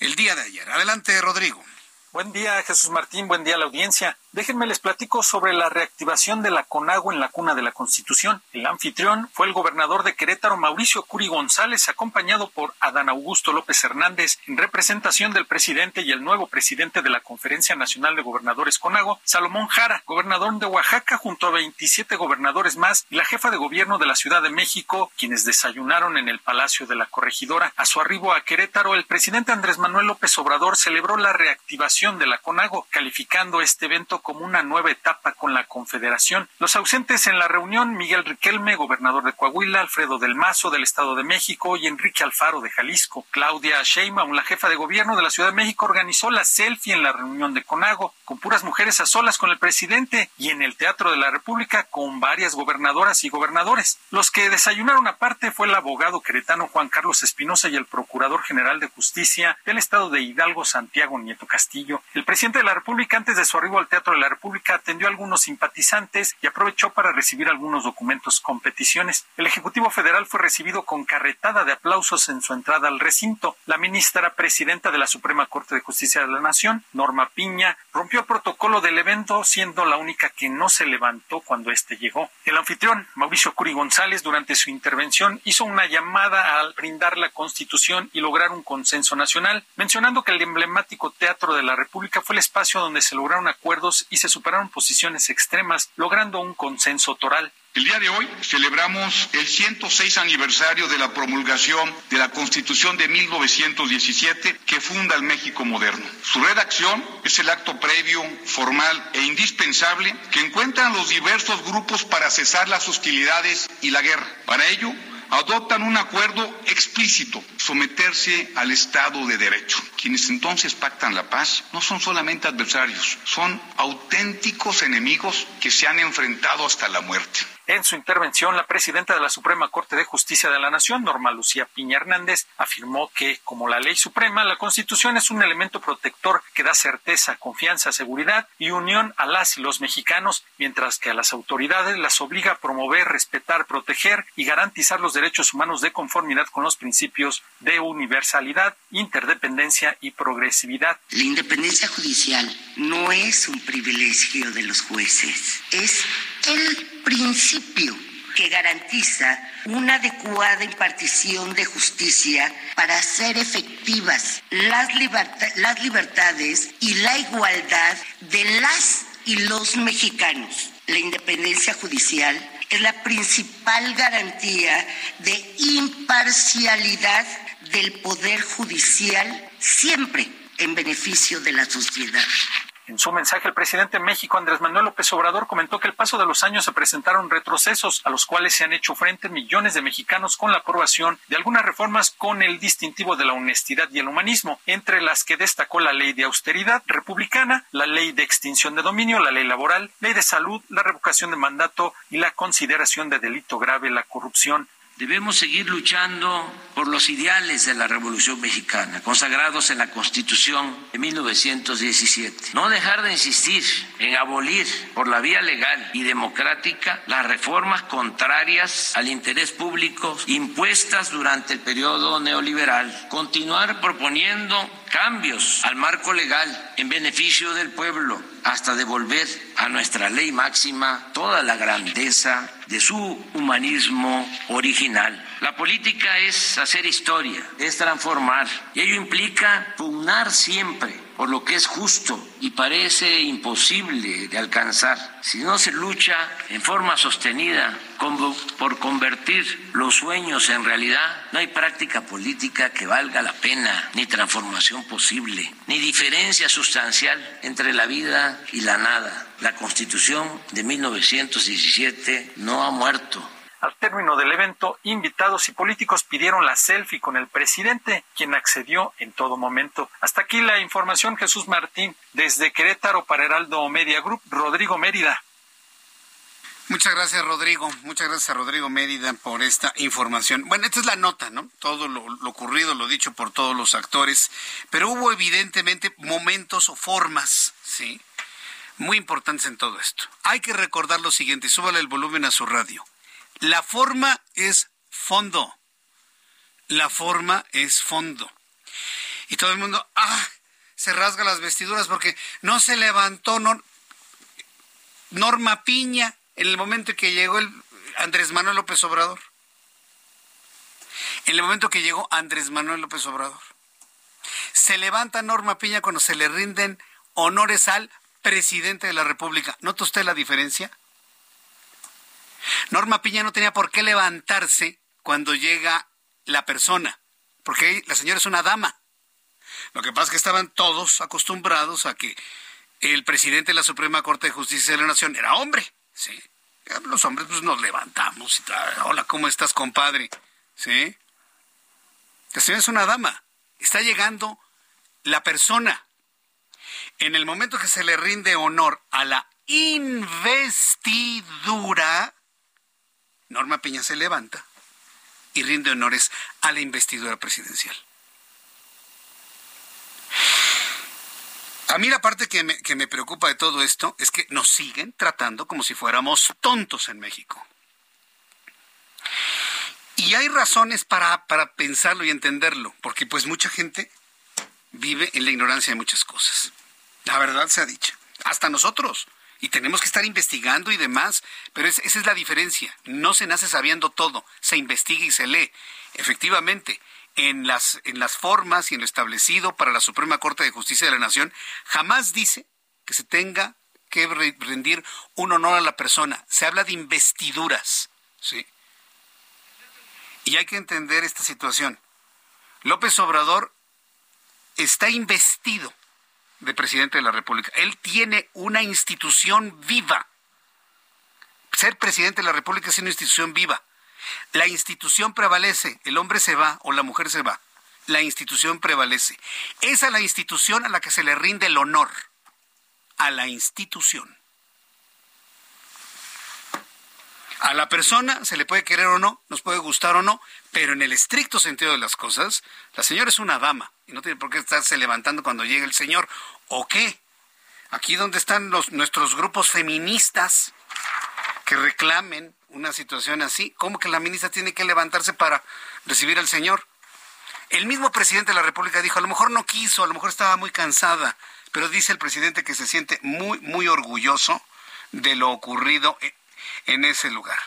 el día de ayer. Adelante, Rodrigo. Buen día, Jesús Martín. Buen día a la audiencia. Déjenme les platico sobre la reactivación de la CONAGO en la cuna de la Constitución. El anfitrión fue el gobernador de Querétaro, Mauricio Curi González, acompañado por Adán Augusto López Hernández, en representación del presidente y el nuevo presidente de la Conferencia Nacional de Gobernadores CONAGO, Salomón Jara, gobernador de Oaxaca, junto a 27 gobernadores más, y la jefa de gobierno de la Ciudad de México, quienes desayunaron en el Palacio de la Corregidora. A su arribo a Querétaro, el presidente Andrés Manuel López Obrador celebró la reactivación de la CONAGO, calificando este evento como una nueva etapa con la Confederación. Los ausentes en la reunión, Miguel Riquelme, gobernador de Coahuila, Alfredo del Mazo, del Estado de México, y Enrique Alfaro, de Jalisco. Claudia Sheinbaum, la jefa de gobierno de la Ciudad de México, organizó la selfie en la reunión de CONAGO, con puras mujeres a solas con el presidente, y en el Teatro de la República con varias gobernadoras y gobernadores. Los que desayunaron aparte fue el abogado queretano Juan Carlos Espinosa y el procurador general de justicia del Estado de Hidalgo, Santiago Nieto Castillo. El presidente de la República, antes de su arribo al Teatro de la República, atendió a algunos simpatizantes y aprovechó para recibir algunos documentos con peticiones. El Ejecutivo Federal fue recibido con carretada de aplausos en su entrada al recinto. La ministra presidenta de la Suprema Corte de Justicia de la Nación, Norma Piña, rompió el protocolo del evento, siendo la única que no se levantó cuando éste llegó. El anfitrión, Mauricio Curi González, durante su intervención hizo una llamada al brindar la Constitución y lograr un consenso nacional, mencionando que el emblemático Teatro de la República fue el espacio donde se lograron acuerdos y se superaron posiciones extremas, logrando un consenso toral. El día de hoy celebramos el 106 aniversario de la promulgación de la Constitución de 1917 que funda el México moderno. Su redacción es el acto previo, formal e indispensable que encuentran los diversos grupos para cesar las hostilidades y la guerra. Para ello, adoptan un acuerdo explícito, someterse al Estado de Derecho. Quienes entonces pactan la paz no son solamente adversarios, son auténticos enemigos que se han enfrentado hasta la muerte. En su intervención, la presidenta de la Suprema Corte de Justicia de la Nación, Norma Lucía Piña Hernández, afirmó que, como la ley suprema, la Constitución es un elemento protector que da certeza, confianza, seguridad y unión a las y los mexicanos, mientras que a las autoridades las obliga a promover, respetar, proteger y garantizar los derechos humanos de conformidad con los principios de universalidad, interdependencia y progresividad. La independencia judicial no es un privilegio de los jueces, es el principio que garantiza una adecuada impartición de justicia para hacer efectivas las, libertades y la igualdad de las y los mexicanos. La independencia judicial es la principal garantía de imparcialidad del Poder Judicial, siempre en beneficio de la sociedad. En su mensaje, el presidente de México, Andrés Manuel López Obrador, comentó que el paso de los años se presentaron retrocesos a los cuales se han hecho frente millones de mexicanos con la aprobación de algunas reformas con el distintivo de la honestidad y el humanismo, entre las que destacó la ley de austeridad republicana, la ley de extinción de dominio, la ley laboral, ley de salud, la revocación de mandato y la consideración de delito grave la corrupción. Debemos seguir luchando por los ideales de la Revolución Mexicana, consagrados en la Constitución de 1917. No dejar de insistir en abolir por la vía legal y democrática las reformas contrarias al interés público impuestas durante el periodo neoliberal. Continuar proponiendo cambios al marco legal en beneficio del pueblo hasta devolver a nuestra ley máxima toda la grandeza de su humanismo original. La política es hacer historia, es transformar, y ello implica pugnar siempre por lo que es justo y parece imposible de alcanzar. Si no se lucha en forma sostenida por convertir los sueños en realidad, no hay práctica política que valga la pena, ni transformación posible, ni diferencia sustancial entre la vida y la nada. La Constitución de 1917 no ha muerto al término del evento, invitados y políticos pidieron la selfie con el presidente, quien accedió en todo momento. Hasta aquí la información, Jesús Martín, desde Querétaro para Heraldo Media Group, Rodrigo Mérida. Muchas gracias, Rodrigo. Muchas gracias a Rodrigo Mérida por esta información. Bueno, esta es la nota, ¿no? Todo lo, ocurrido, lo dicho por todos los actores, pero hubo evidentemente momentos o formas, ¿sí? Muy importantes en todo esto. Hay que recordar lo siguiente, súbale el volumen a su radio. La forma es fondo. La forma es fondo. Y todo el mundo, ah, se rasga las vestiduras porque no se levantó Norma Piña en el momento que llegó el Andrés Manuel López Obrador. En el momento que llegó Andrés Manuel López Obrador. Se levanta Norma Piña cuando se le rinden honores al presidente de la República. ¿Nota usted la diferencia? Norma Piña no tenía por qué levantarse cuando llega la persona, porque la señora es una dama. Lo que pasa es que estaban todos acostumbrados a que el presidente de la Suprema Corte de Justicia de la Nación era hombre, ¿sí? Los hombres pues nos levantamos y tal. Hola, ¿cómo estás, compadre? ¿Sí? La señora es una dama. Está llegando la persona. En el momento que se le rinde honor a la investidura, Norma Peña se levanta y rinde honores a la investidura presidencial. A mí la parte que me, que me, preocupa de todo esto es que nos siguen tratando como si fuéramos tontos en México. Y hay razones para, para pensarlo y entenderlo, porque pues mucha gente vive en la ignorancia de muchas cosas. La verdad se ha dicho. Hasta nosotros y tenemos que estar investigando y demás, pero esa es la diferencia. No se nace sabiendo todo, se investiga y se lee. Efectivamente, en las, en las formas y en lo establecido para la Suprema Corte de Justicia de la Nación, jamás dice que se tenga que rendir un honor a la persona. Se habla de investiduras, ¿sí? Y hay que entender esta situación. López Obrador está investido de presidente de la República. Él tiene una institución viva. Ser presidente de la República es una institución viva. La institución prevalece, el hombre se va o la mujer se va. La institución prevalece. Esa es la institución a la que se le rinde el honor. A la institución. A la persona se le puede querer o no, nos puede gustar o no, pero en el estricto sentido de las cosas, la señora es una dama y no tiene por qué estarse levantando cuando llegue el señor. ¿O qué? Aquí donde están los, nuestros grupos feministas que reclamen una situación así, ¿cómo que la ministra tiene que levantarse para recibir al señor? El mismo presidente de la República dijo, a lo mejor no quiso, a lo mejor estaba muy cansada, pero dice el presidente que se siente muy, muy orgulloso de lo ocurrido en ese lugar.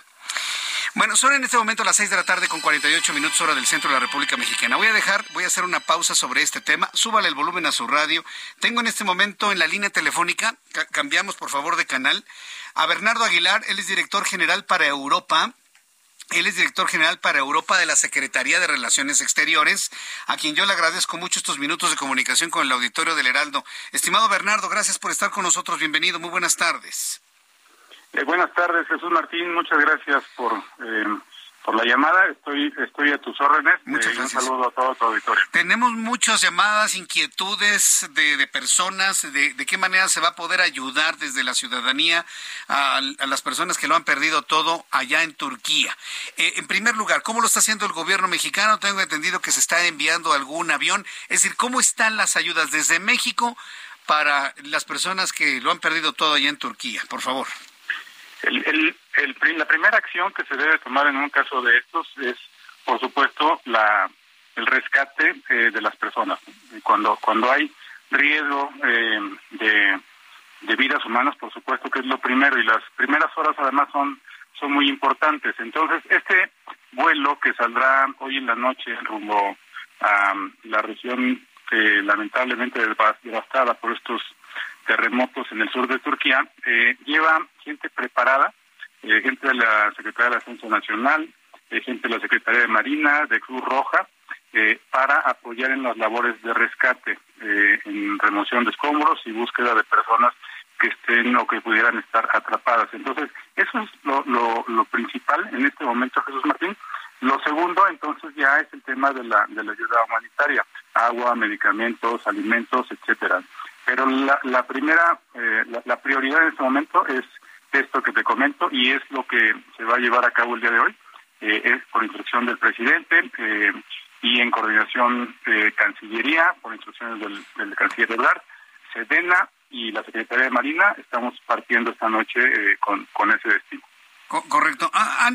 Bueno, son en este momento las 6 de la tarde con 48 minutos hora del centro de la República Mexicana. Voy a dejar, voy a hacer una pausa sobre este tema. Súbale el volumen a su radio. Tengo en este momento en la línea telefónica, cambiamos por favor de canal, a Bernardo Aguilar, él es director general para Europa. Él es director general para Europa de la Secretaría de Relaciones Exteriores, a quien yo le agradezco mucho estos minutos de comunicación con el auditorio del Heraldo. Estimado Bernardo, gracias por estar con nosotros. Bienvenido. Muy buenas tardes. Eh, buenas tardes, Jesús Martín. Muchas gracias por eh, por la llamada. Estoy estoy a tus órdenes. Muchas gracias. Un saludo a todo tu auditorio. Tenemos muchas llamadas, inquietudes de, de personas, de, de, qué manera se va a poder ayudar desde la ciudadanía a, a las personas que lo han perdido todo allá en Turquía. Eh, en primer lugar, ¿cómo lo está haciendo el gobierno mexicano? Tengo entendido que se está enviando algún avión. Es decir, ¿cómo están las ayudas desde México para las personas que lo han perdido todo allá en Turquía? Por favor. El, la primera acción que se debe tomar en un caso de estos es, por supuesto, la, el rescate eh, de las personas. Cuando, cuando hay riesgo eh, de, de vidas humanas, por supuesto que es lo primero, y las primeras horas además son, son muy importantes. Entonces, este vuelo que saldrá hoy en la noche rumbo a la región eh, lamentablemente devastada por estos terremotos en el sur de Turquía, eh, lleva gente preparada, eh, gente de la Secretaría de Defensa Nacional, eh, gente de la Secretaría de Marina, de Cruz Roja, para apoyar en las labores de rescate, en remoción de escombros y búsqueda de personas que estén o que pudieran estar atrapadas. Entonces, eso es lo, lo principal en este momento, Jesús Martín. Lo segundo, entonces, ya es el tema de la, de la ayuda humanitaria, agua, medicamentos, alimentos, etcétera. Pero la, la primera, eh, la, prioridad en este momento es esto que te comento y es lo que se va a llevar a cabo el día de hoy. Eh, es por instrucción del presidente eh, y en coordinación de Cancillería, por instrucciones del, del canciller Ebrard, Sedena y la Secretaría de Marina, estamos partiendo esta noche eh, con ese destino. Correcto. Ah,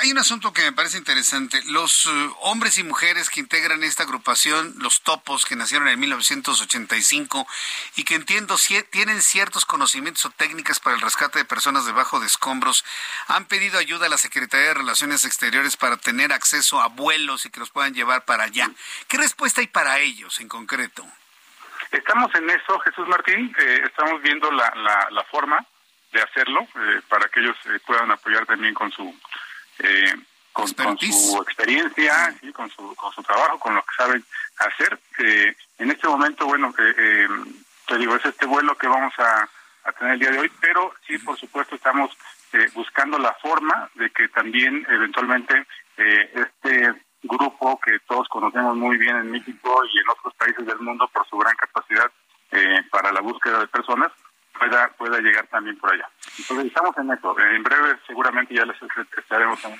hay un asunto que me parece interesante. Los uh, hombres y mujeres que integran esta agrupación, los topos que nacieron en 1985 y que entiendo tienen ciertos conocimientos o técnicas para el rescate de personas debajo de escombros, han pedido ayuda a la Secretaría de Relaciones Exteriores para tener acceso a vuelos y que los puedan llevar para allá. ¿Qué respuesta hay para ellos en concreto? Estamos en eso, Jesús Martín. Eh, estamos viendo la, la, la forma de hacerlo eh, para que ellos eh, puedan apoyar también con su eh, con, con, su experiencia sí, con su con su trabajo con lo que saben hacer. En este momento bueno te digo es este vuelo que vamos a, a, tener el día de hoy pero sí por supuesto estamos buscando la forma de que también eventualmente este grupo que todos conocemos muy bien en México y en otros países del mundo por su gran capacidad para la búsqueda de personas pueda pueda llegar también por allá. Entonces estamos en eso. En breve seguramente ya les estaremos en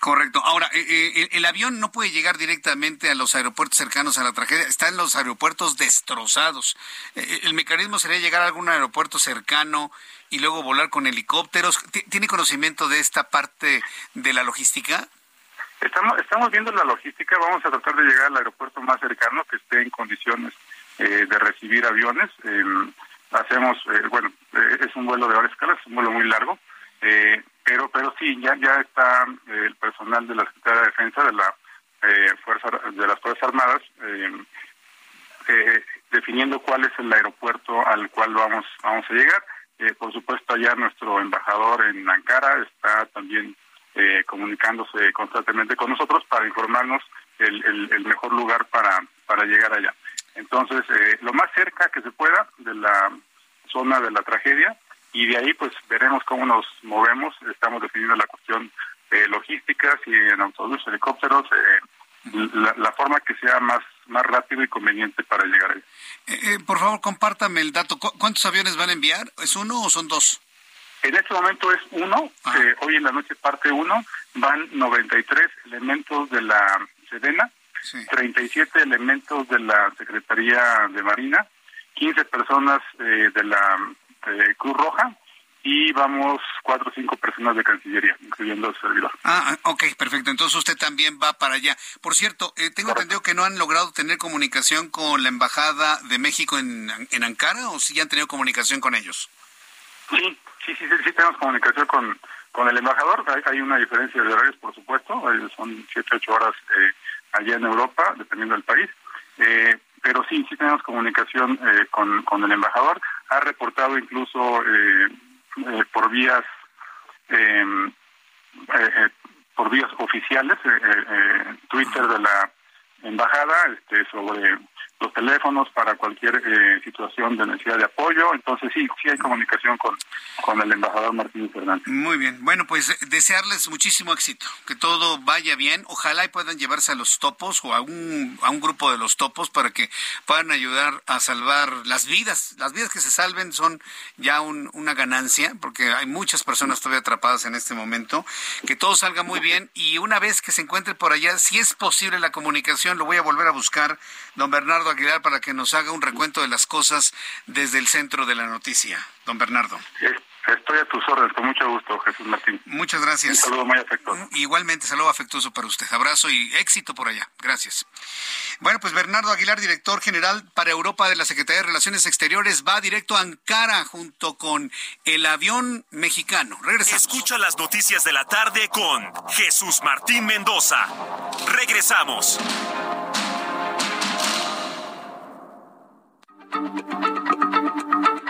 Correcto. Ahora, eh, eh, el avión no puede llegar directamente a los aeropuertos cercanos a la tragedia. Están los aeropuertos destrozados. Eh, ¿El mecanismo sería llegar a algún aeropuerto cercano y luego volar con helicópteros? ¿Tiene conocimiento de esta parte de la logística? Estamos, estamos viendo la logística. Vamos a tratar de llegar al aeropuerto más cercano que esté en condiciones de recibir aviones hacemos, eh, bueno, eh, es un vuelo de varias escalas, es un vuelo muy largo, eh, pero pero sí, ya ya está el personal de la Secretaría de Defensa de la fuerza de las Fuerzas Armadas definiendo cuál es el aeropuerto al cual vamos vamos a llegar. por supuesto, allá nuestro embajador en Ankara está también comunicándose constantemente con nosotros para informarnos el, el, el mejor lugar para, para llegar allá. Entonces, eh, lo más cerca que se pueda de la zona de la tragedia y de ahí pues veremos cómo nos movemos. Estamos definiendo la cuestión de logística, si en autobús, helicópteros, eh, la, la, forma que sea más, más rápido y conveniente para llegar ahí. Eh, por favor, compártame el dato. ¿Cuántos aviones van a enviar? ¿Es uno o son dos? En este momento es uno, eh, hoy en la noche parte uno, van 93 elementos de la Sedena, 37 elementos de la Secretaría de Marina, 15 personas eh, de la Cruz Roja y vamos cuatro o cinco personas de Cancillería, incluyendo el servidor. Ah, ok, perfecto. Entonces usted también va para allá. Por cierto, eh, tengo entendido que no han logrado tener comunicación con la Embajada de México en, en Ankara o si ya han tenido comunicación con ellos. Sí, sí, sí, sí, tenemos comunicación con, con el embajador. Hay, una diferencia de horarios, por supuesto. Son siete, ocho horas eh, allá en Europa, dependiendo del país. Eh, pero sí, sí tenemos comunicación eh, con, con el embajador. Ha reportado incluso eh, eh, por vías em, por vías oficiales, Twitter de la embajada, este, sobre los teléfonos para cualquier eh, situación de necesidad de apoyo. Entonces sí, sí hay comunicación con, con el embajador Martín Fernández. Muy bien. Bueno, pues desearles muchísimo éxito, que todo vaya bien. Ojalá y puedan llevarse a los topos o a un, a un grupo de los topos para que puedan ayudar a salvar las vidas. Las vidas que se salven son ya un, una ganancia, porque hay muchas personas todavía atrapadas en este momento. Que todo salga muy bien y una vez que se encuentre por allá, si es posible la comunicación, lo voy a volver a buscar, don Bernardo Aguilar para que nos haga un recuento de las cosas desde el centro de la noticia. Don Bernardo. Estoy a tus órdenes, con mucho gusto, Jesús Martín. Muchas gracias. Un saludo muy afectuoso. Igualmente, saludo afectuoso para usted. Abrazo y éxito por allá. Gracias. Bueno, pues Bernardo Aguilar, director general para Europa de la Secretaría de Relaciones Exteriores, va directo a Ankara junto con el avión mexicano. Regresamos. Escucha las noticias de la tarde con Jesús Martín Mendoza. Regresamos.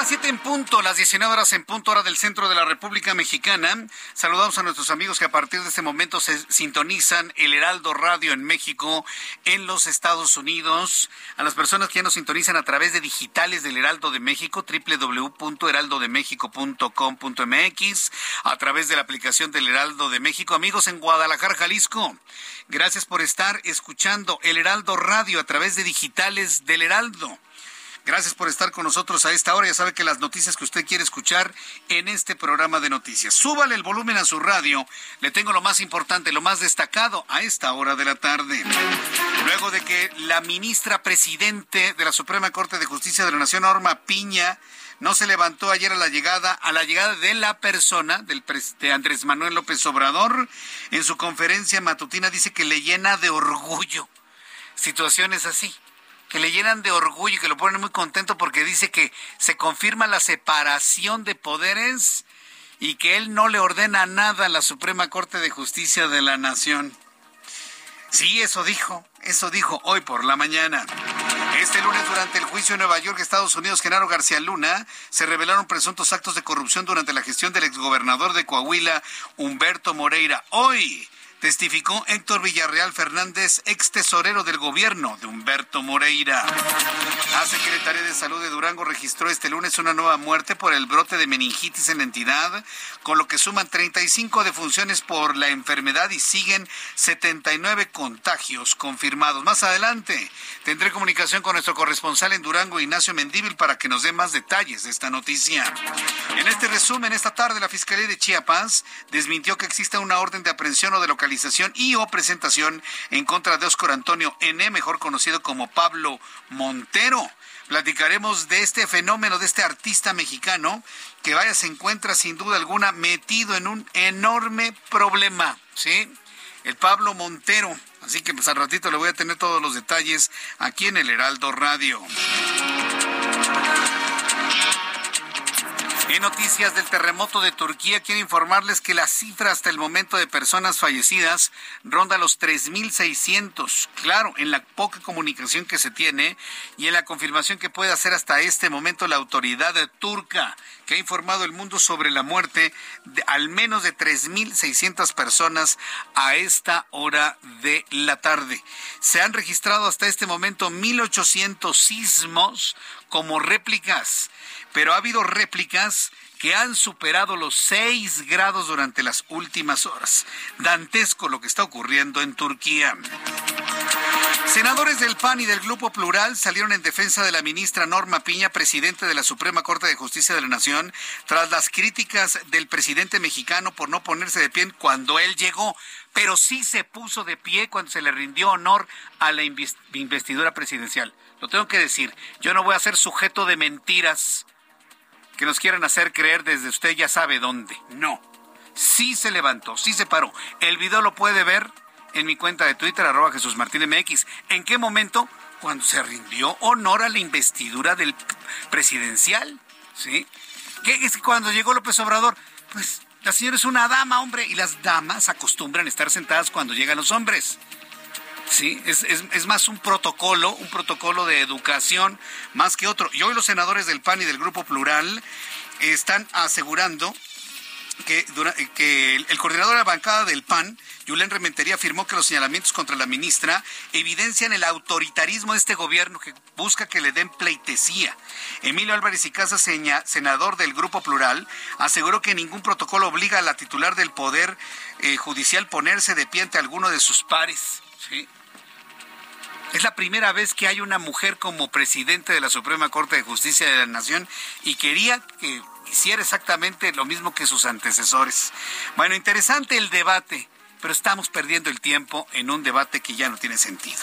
Las 7 en punto, las 19 horas en punto, hora del centro de la República Mexicana. Saludamos a nuestros amigos que a partir de este momento se sintonizan el Heraldo Radio en México, en los Estados Unidos. A las personas que ya nos sintonizan a través de digitales del Heraldo de México, www.heraldodemexico.com.mx, a través de la aplicación del Heraldo de México. Amigos en Guadalajara, Jalisco, gracias por estar escuchando el Heraldo Radio a través de digitales del Heraldo. Gracias por estar con nosotros a esta hora. Ya sabe que las noticias que usted quiere escuchar en este programa de noticias. Súbale el volumen a su radio. Le tengo lo más importante, lo más destacado a esta hora de la tarde. Luego de que la ministra presidente de la Suprema Corte de Justicia de la Nación, Norma Piña, no se levantó ayer a la llegada, a la llegada de la persona del de Andrés Manuel López Obrador, en su conferencia matutina dice que le llena de orgullo. Situaciones así que le llenan de orgullo y que lo ponen muy contento porque dice que se confirma la separación de poderes y que él no le ordena nada a la Suprema Corte de Justicia de la Nación. Sí, eso dijo, eso dijo hoy por la mañana. Este lunes, durante el juicio en Nueva York, Estados Unidos, Genaro García Luna, se revelaron presuntos actos de corrupción durante la gestión del exgobernador de Coahuila, Humberto Moreira. Hoy, testificó Héctor Villarreal Fernández, ex tesorero del gobierno de Humberto Moreira. La Secretaría de Salud de Durango registró este lunes una nueva muerte por el brote de meningitis en la entidad, con lo que suman 35 defunciones por la enfermedad y siguen 79 contagios confirmados. Más adelante tendré comunicación con nuestro corresponsal en Durango, Ignacio Mendíbil, para que nos dé más detalles de esta noticia. En este resumen, esta tarde la Fiscalía de Chiapas desmintió que exista una orden de aprehensión o de localización y o presentación en contra de Oscar Antonio N., mejor conocido como Pablo Montero. Platicaremos de este fenómeno, de este artista mexicano que vaya se encuentra sin duda alguna metido en un enorme problema, ¿sí? el Pablo Montero. Así que pues al ratito le voy a tener todos los detalles aquí en el Heraldo Radio. En noticias del terremoto de Turquía, quiero informarles que la cifra hasta el momento de personas fallecidas ronda los 3.600. Claro, en la poca comunicación que se tiene y en la confirmación que puede hacer hasta este momento la autoridad turca, que ha informado el mundo sobre la muerte de al menos de 3.600 personas a esta hora de la tarde. Se han registrado hasta este momento 1.800 sismos como réplicas pero ha habido réplicas que han superado los 6 grados durante las últimas horas. Dantesco lo que está ocurriendo en Turquía. Senadores del PAN y del Grupo Plural salieron en defensa de la ministra Norma Piña, presidente de la Suprema Corte de Justicia de la Nación, tras las críticas del presidente mexicano por no ponerse de pie cuando él llegó, pero sí se puso de pie cuando se le rindió honor a la investidura presidencial. Lo tengo que decir, yo no voy a ser sujeto de mentiras que nos quieran hacer creer desde usted ya sabe dónde. No. Sí se levantó, sí se paró. El video lo puede ver en mi cuenta de Twitter, arroba Jesús Martín MX. ¿En qué momento? Cuando se rindió honor a la investidura del presidencial. ¿Sí? ¿Qué es que cuando llegó López Obrador? Pues la señora es una dama, hombre, y las damas acostumbran estar sentadas cuando llegan los hombres. Sí, es, es, más un protocolo, un protocolo de educación más que otro. Y hoy los senadores del PAN y del Grupo Plural están asegurando que, que el, coordinador de la bancada del PAN, Julen Rementería, afirmó que los señalamientos contra la ministra evidencian el autoritarismo de este gobierno que busca que le den pleitesía. Emilio Álvarez y Casa, senador del Grupo Plural, aseguró que ningún protocolo obliga a la titular del Poder eh, Judicial ponerse de pie ante alguno de sus pares. ¿sí? Es la primera vez que hay una mujer como presidente de la Suprema Corte de Justicia de la Nación y quería que hiciera exactamente lo mismo que sus antecesores. Bueno, interesante el debate pero estamos perdiendo el tiempo en un debate que ya no tiene sentido.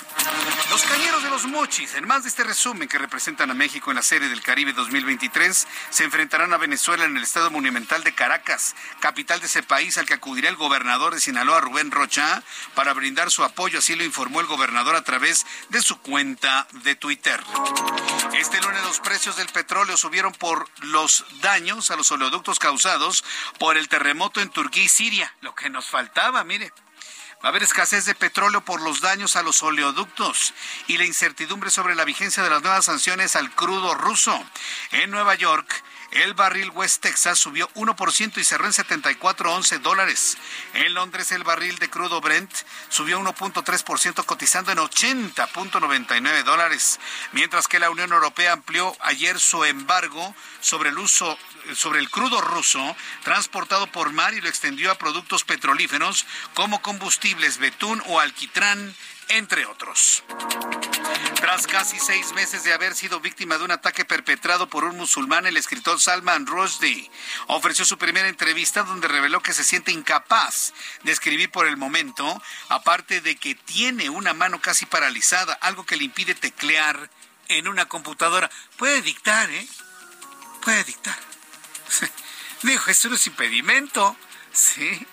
Los cañeros de los mochis, en más de este resumen que representan a México en la Serie del Caribe 2023, se enfrentarán a Venezuela en el Estado Monumental de Caracas, capital de ese país al que acudirá el gobernador de Sinaloa, Rubén Rocha, para brindar su apoyo, así lo informó el gobernador a través de su cuenta de Twitter. Este lunes los precios del petróleo subieron por los daños a los oleoductos causados por el terremoto en Turquía y Siria, lo que nos faltaba, mire. Va a haber escasez de petróleo por los daños a los oleoductos y la incertidumbre sobre la vigencia de las nuevas sanciones al crudo ruso. En Nueva York, el barril West Texas subió 1% y cerró en 74.11 dólares. En Londres, el barril de crudo Brent subió 1.3% cotizando en 80.99 dólares. Mientras que la Unión Europea amplió ayer su embargo sobre el uso sobre el crudo ruso transportado por mar y lo extendió a productos petrolíferos como combustibles betún o alquitrán entre otros. Tras casi seis meses de haber sido víctima de un ataque perpetrado por un musulmán, el escritor Salman Rushdie ofreció su primera entrevista donde reveló que se siente incapaz de escribir por el momento, aparte de que tiene una mano casi paralizada, algo que le impide teclear en una computadora. Puede dictar, ¿eh? Puede dictar. Dijo, eso no es impedimento. Sí.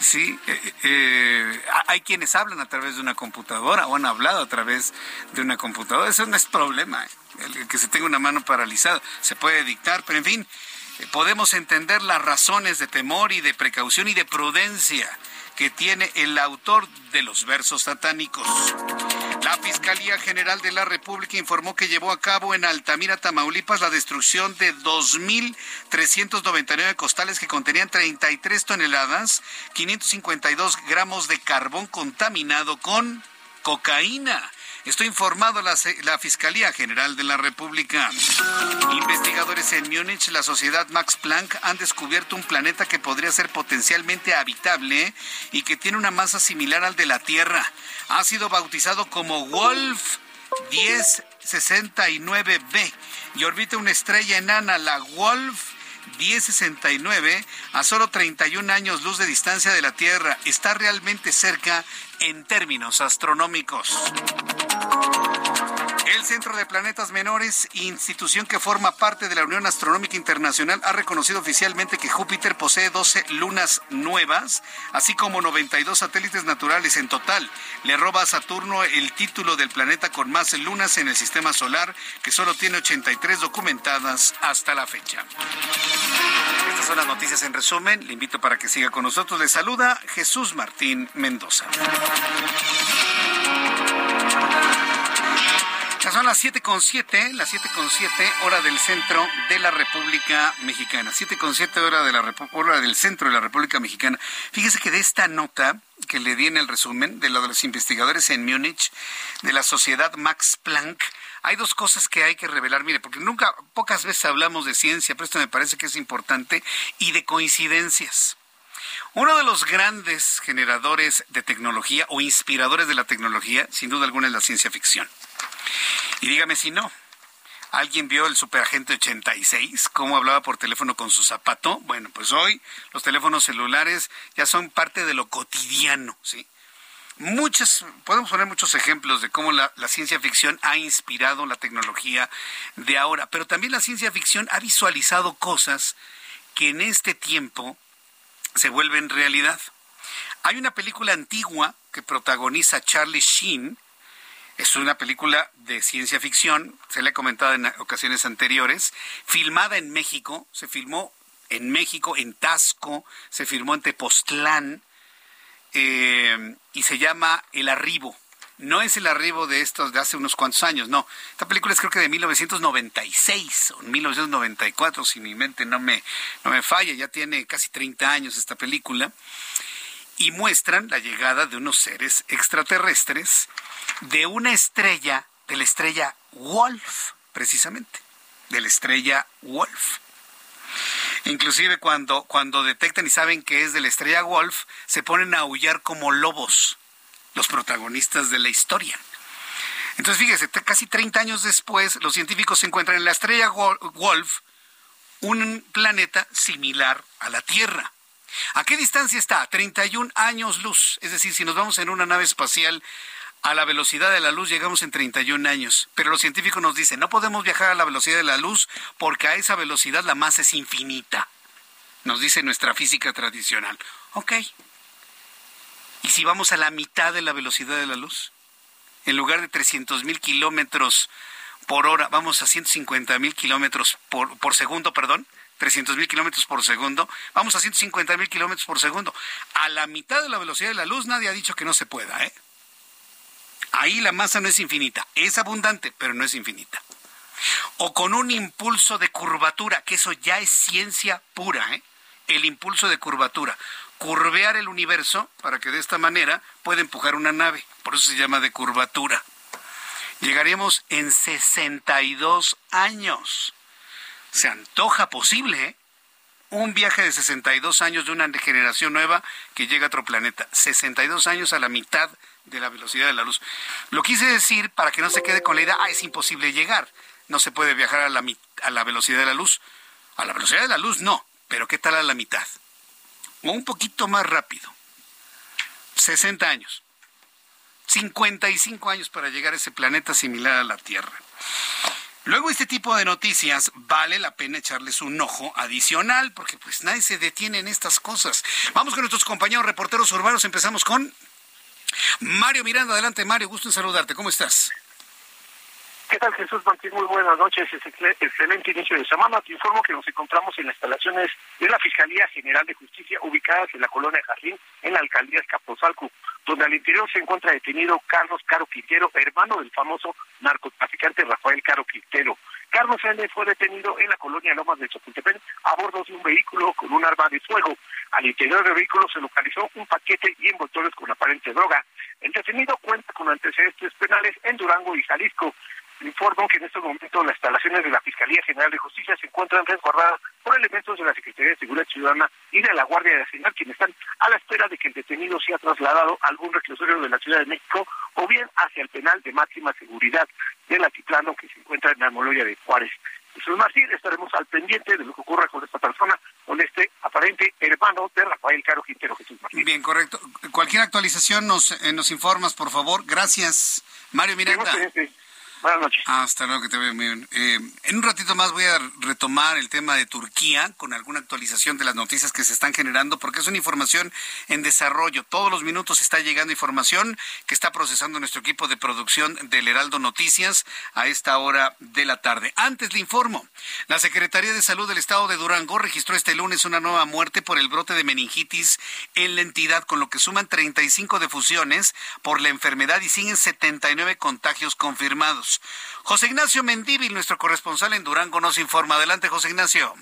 Sí, eh, eh, hay quienes hablan a través de una computadora o han hablado a través de una computadora. Eso no es problema. Eh. El que se tenga una mano paralizada se puede dictar, pero en fin, podemos entender las razones de temor y de precaución y de prudencia que tiene el autor de los versos satánicos. La Fiscalía General de la República informó que llevó a cabo en Altamira, Tamaulipas, la destrucción de 2.399 costales que contenían 33 toneladas, 552 gramos de carbón contaminado con cocaína Estoy informado la, la Fiscalía General de la República. Investigadores en Múnich, la sociedad Max Planck, han descubierto un planeta que podría ser potencialmente habitable y que tiene una masa similar al de la Tierra. Ha sido bautizado como Wolf 1069b y orbita una estrella enana, la Wolf 1069 a solo 31 años luz de distancia de la Tierra. Está realmente cerca en términos astronómicos. El Centro de Planetas Menores, institución que forma parte de la Unión Astronómica Internacional, ha reconocido oficialmente que Júpiter posee 12 lunas nuevas, así como 92 satélites naturales en total. Le roba a Saturno el título del planeta con más lunas en el sistema solar, que solo tiene 83 documentadas hasta la fecha. Estas son las noticias en resumen. Le invito para que siga con nosotros. Le saluda Jesús Martín Mendoza. Son las siete con siete, las siete con siete, hora del centro de la República Mexicana. Siete con siete, hora, de la hora del centro de la República Mexicana. Fíjese que de esta nota que le di en el resumen de lo de los investigadores en Múnich, de la sociedad Max Planck, hay dos cosas que hay que revelar. Mire, porque nunca, pocas veces hablamos de ciencia, pero esto me parece que es importante, y de coincidencias. Uno de los grandes generadores de tecnología o inspiradores de la tecnología, sin duda alguna, es la ciencia ficción. Y dígame si no. ¿Alguien vio el superagente 86? ¿Cómo hablaba por teléfono con su zapato? Bueno, pues hoy los teléfonos celulares ya son parte de lo cotidiano, ¿sí? Muchas, podemos poner muchos ejemplos de cómo la, la, ciencia ficción ha inspirado la tecnología de ahora, pero también la ciencia ficción ha visualizado cosas que en este tiempo se vuelven realidad. Hay una película antigua que protagoniza Charlie Sheen, es una película de ciencia ficción, se le ha comentado en ocasiones anteriores, filmada en México, se filmó en México, en Tasco, se filmó en Tepoztlán, eh, y se llama El Arribo. No es el arribo de estos de hace unos cuantos años, no. Esta película es creo que de 1996 o 1994, si mi mente no me, no me falla, ya tiene casi 30 años esta película y muestran la llegada de unos seres extraterrestres de una estrella, de la estrella Wolf, precisamente, de la estrella Wolf. Inclusive cuando, cuando detectan y saben que es de la estrella Wolf, se ponen a aullar como lobos, los protagonistas de la historia. Entonces, fíjese, casi 30 años después, los científicos encuentran en la estrella Wolf un planeta similar a la Tierra. ¿A qué distancia está? 31 años luz. Es decir, si nos vamos en una nave espacial a la velocidad de la luz llegamos en 31 años. Pero los científicos nos dicen, no podemos viajar a la velocidad de la luz porque a esa velocidad la masa es infinita. Nos dice nuestra física tradicional. Ok. ¿Y si vamos a la mitad de la velocidad de la luz? En lugar de 300 mil kilómetros por hora, vamos a 150 mil kilómetros por, por segundo, perdón. 300 mil kilómetros por segundo, vamos a 150 mil kilómetros por segundo. A la mitad de la velocidad de la luz nadie ha dicho que no se pueda, ¿eh? Ahí la masa no es infinita, es abundante, pero no es infinita. O con un impulso de curvatura, que eso ya es ciencia pura, ¿eh? El impulso de curvatura. Curvear el universo para que de esta manera pueda empujar una nave. Por eso se llama de curvatura. Llegaremos en 62 años se antoja posible ¿eh? un viaje de 62 años de una generación nueva que llega a otro planeta. 62 años a la mitad de la velocidad de la luz. Lo quise decir para que no se quede con la idea, ah, es imposible llegar. No se puede viajar a la, a la velocidad de la luz. A la velocidad de la luz no, pero ¿qué tal a la mitad? O un poquito más rápido. 60 años. 55 años para llegar a ese planeta similar a la Tierra. Luego este tipo de noticias vale la pena echarles un ojo adicional porque pues nadie se detiene en estas cosas. Vamos con nuestros compañeros reporteros urbanos. Empezamos con Mario Miranda. Adelante Mario, gusto en saludarte. ¿Cómo estás? ¿Qué tal Jesús Martín? Muy buenas noches, excelente inicio de semana. Te informo que nos encontramos en las instalaciones de la Fiscalía General de Justicia ubicadas en la colonia Jardín, en la alcaldía Escapozalco, donde al interior se encuentra detenido Carlos Caro Quintero, hermano del famoso narcotraficante Rafael Caro Quintero. Carlos N. fue detenido en la colonia Lomas de Chapultepec a bordo de un vehículo con un arma de fuego. Al interior del vehículo se localizó un paquete y envoltorios con aparente droga. El detenido cuenta con antecedentes penales en Durango y Jalisco informo que en este momento las instalaciones de la Fiscalía General de Justicia se encuentran resguardadas por elementos de la Secretaría de Seguridad Ciudadana y de la Guardia Nacional, quienes están a la espera de que el detenido sea trasladado a algún reclusorio de la Ciudad de México o bien hacia el penal de máxima seguridad del Altiplano que se encuentra en la Moloya de Juárez. Jesús Martín, estaremos al pendiente de lo que ocurra con esta persona, con este aparente hermano de Rafael Caro Quintero, Jesús Martín. Bien, correcto. Cualquier actualización nos, eh, nos informas, por favor. Gracias, Mario Miranda. Buenas noches. Hasta luego, que te muy bien. Eh, en un ratito más voy a retomar el tema de Turquía con alguna actualización de las noticias que se están generando, porque es una información en desarrollo. Todos los minutos está llegando información que está procesando nuestro equipo de producción del Heraldo Noticias a esta hora de la tarde. Antes le informo, la Secretaría de Salud del Estado de Durango registró este lunes una nueva muerte por el brote de meningitis en la entidad, con lo que suman 35 defusiones por la enfermedad y siguen 79 contagios confirmados. José Ignacio Mendívil, nuestro corresponsal en Durango, nos informa. Adelante, José Ignacio.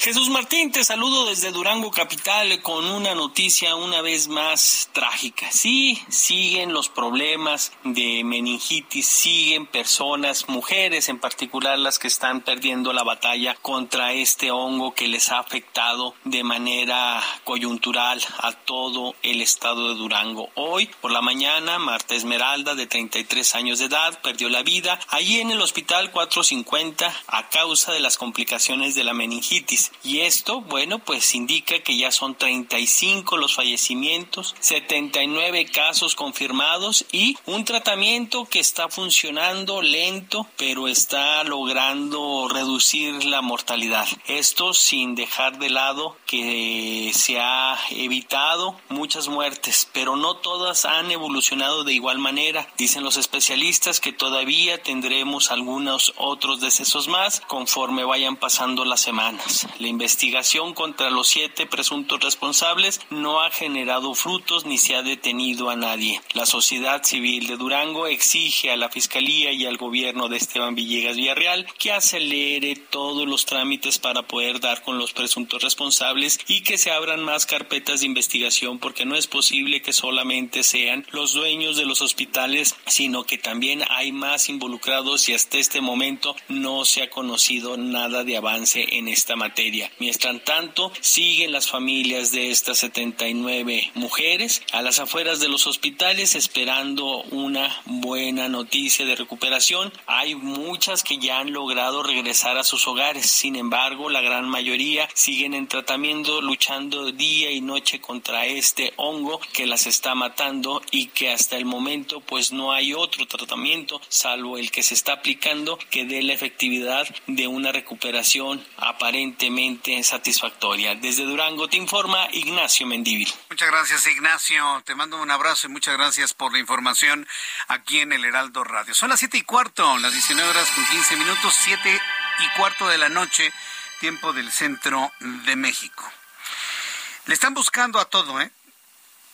Jesús Martín, te saludo desde Durango Capital con una noticia una vez más trágica. Sí, siguen los problemas de meningitis, siguen personas, mujeres en particular, las que están perdiendo la batalla contra este hongo que les ha afectado de manera coyuntural a todo el estado de Durango. Hoy, por la mañana, Marta Esmeralda, de 33 años de edad, perdió la vida allí en el hospital 450 a causa de las complicaciones de la meningitis. Y esto, bueno, pues indica que ya son 35 los fallecimientos, 79 casos confirmados y un tratamiento que está funcionando lento, pero está logrando reducir la mortalidad. Esto sin dejar de lado que se ha evitado muchas muertes, pero no todas han evolucionado de igual manera. Dicen los especialistas que todavía tendremos algunos otros decesos más conforme vayan pasando las semanas. La investigación contra los siete presuntos responsables no ha generado frutos ni se ha detenido a nadie. La sociedad civil de Durango exige a la Fiscalía y al gobierno de Esteban Villegas Villarreal que acelere todos los trámites para poder dar con los presuntos responsables y que se abran más carpetas de investigación porque no es posible que solamente sean los dueños de los hospitales, sino que también hay más involucrados y hasta este momento no se ha conocido nada de avance en esta materia. Mientras tanto, siguen las familias de estas 79 mujeres a las afueras de los hospitales esperando una buena noticia de recuperación. Hay muchas que ya han logrado regresar a sus hogares. Sin embargo, la gran mayoría siguen en tratamiento luchando día y noche contra este hongo que las está matando y que hasta el momento pues no hay otro tratamiento salvo el que se está aplicando que dé la efectividad de una recuperación satisfactoria. Desde Durango te informa Ignacio Mendívil. Muchas gracias Ignacio, te mando un abrazo y muchas gracias por la información aquí en el Heraldo Radio. Son las siete y cuarto, las 19 horas con 15 minutos, siete y cuarto de la noche, tiempo del centro de México. Le están buscando a todo, ¿eh?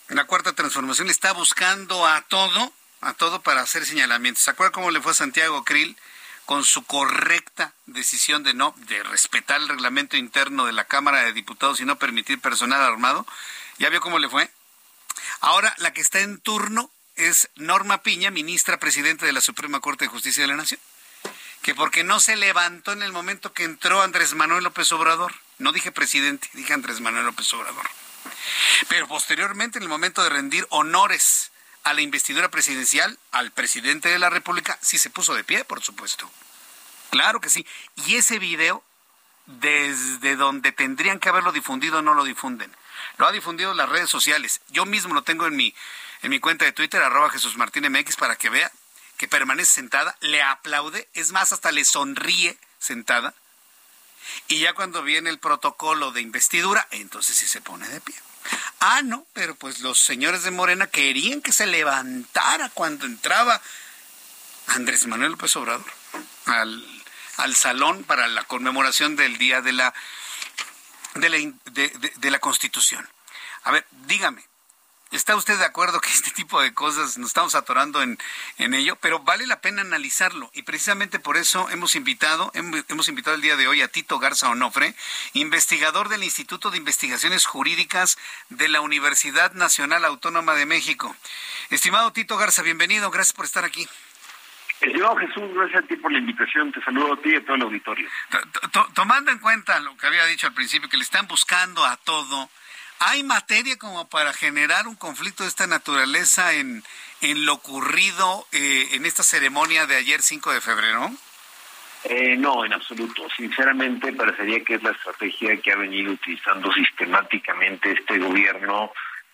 La cuarta transformación le está buscando a todo, a todo para hacer señalamientos. ¿Se acuerda cómo le fue a Santiago Krill? Con su correcta decisión de no de respetar el reglamento interno de la Cámara de Diputados y no permitir personal armado. ¿Ya vio cómo le fue? Ahora la que está en turno es Norma Piña, ministra presidente de la Suprema Corte de Justicia de la Nación, que porque no se levantó en el momento que entró Andrés Manuel López Obrador, no dije presidente, dije Andrés Manuel López Obrador, pero posteriormente en el momento de rendir honores a la investidura presidencial, al presidente de la República, sí se puso de pie, por supuesto. Claro que sí. Y ese video, desde donde tendrían que haberlo difundido, no lo difunden. Lo ha difundido las redes sociales. Yo mismo lo tengo en mi, en mi cuenta de Twitter, arroba Jesús Martín MX, para que vea que permanece sentada, le aplaude, es más, hasta le sonríe sentada. Y ya cuando viene el protocolo de investidura, entonces sí se pone de pie. Ah, no, pero pues los señores de Morena querían que se levantara cuando entraba Andrés Manuel López Obrador al, al salón para la conmemoración del Día de la, de la, de la Constitución. A ver, dígame, ¿Está usted de acuerdo que este tipo de cosas nos estamos atorando en, ello? Pero vale la pena analizarlo y precisamente por eso hemos invitado, hemos invitado el día de hoy a Tito Garza Onofre, investigador del Instituto de Investigaciones Jurídicas de la Universidad Nacional Autónoma de México. Estimado Tito Garza, bienvenido, gracias por estar aquí. Estimado Jesús, gracias a ti por la invitación. Te saludo a ti y a todo el auditorio. Tomando en cuenta lo que había dicho al principio, que le están buscando a todo, ¿Hay materia como para generar un conflicto de esta naturaleza en, en lo ocurrido eh, en esta ceremonia de ayer 5 de febrero? Eh, no, en absoluto. Sinceramente, parecería que es la estrategia que ha venido utilizando sistemáticamente este gobierno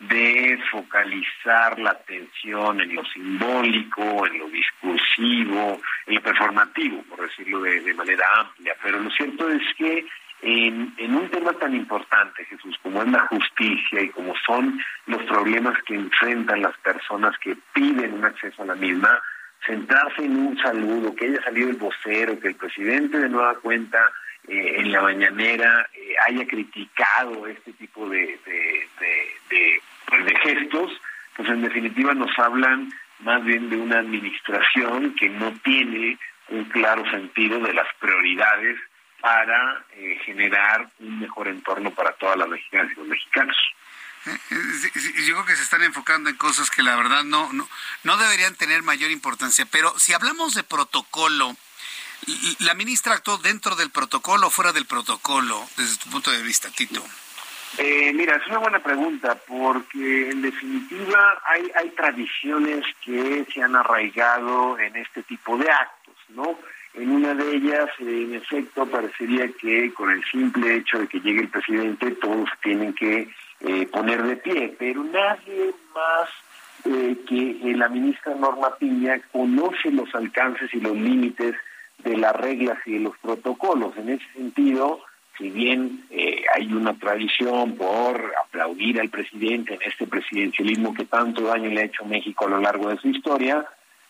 de focalizar la atención en lo simbólico, en lo discursivo, en lo performativo, por decirlo de, manera amplia. Pero lo cierto es que en, un tema tan importante, Jesús, como es la justicia y como son los problemas que enfrentan las personas que piden un acceso a la misma, centrarse en un saludo, que haya salido el vocero, que el presidente de nueva cuenta eh, en la mañanera eh, haya criticado este tipo de, pues, de, gestos, pues en definitiva nos hablan más bien de una administración que no tiene un claro sentido de las prioridades para eh, generar un mejor entorno para todas las mexicanas y los mexicanos. Yo creo que se están enfocando en cosas que la verdad no, no, no deberían tener mayor importancia, pero si hablamos de protocolo, ¿La ministra actuó dentro del protocolo o fuera del protocolo, desde tu punto de vista, Tito? Eh, mira, es una buena pregunta, porque en definitiva hay, hay tradiciones que se han arraigado en este tipo de actos, ¿no? En una de ellas, en efecto, parecería que con el simple hecho de que llegue el presidente, todos tienen que eh, poner de pie, pero nadie más eh, que la ministra Norma Piña conoce los alcances y los límites de las reglas y de los protocolos. En ese sentido, si bien eh, hay una tradición por aplaudir al presidente en este presidencialismo que tanto daño le ha hecho México a lo largo de su historia,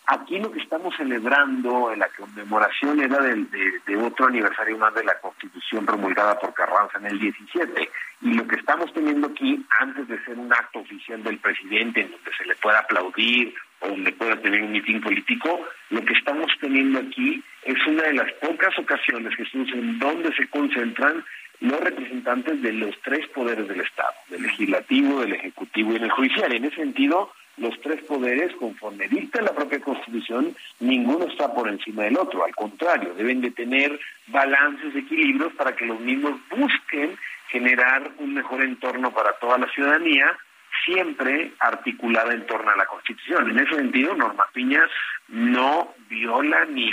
aquí lo que estamos celebrando en la conmemoración era de, de, otro aniversario más de la Constitución promulgada por Carranza en el 17. Y lo que estamos teniendo aquí, antes de ser un acto oficial del presidente en donde se le pueda aplaudir o donde pueda tener un mitin político, lo que estamos teniendo aquí es una de las pocas ocasiones, Jesús, en donde se concentran los representantes de los tres poderes del Estado, del legislativo, del ejecutivo y del judicial. En ese sentido, los tres poderes, conforme dicta la propia Constitución, ninguno está por encima del otro. Al contrario, deben de tener balances, equilibrios para que los mismos busquen generar un mejor entorno para toda la ciudadanía, siempre articulada en torno a la Constitución. En ese sentido, Norma Piña no viola ni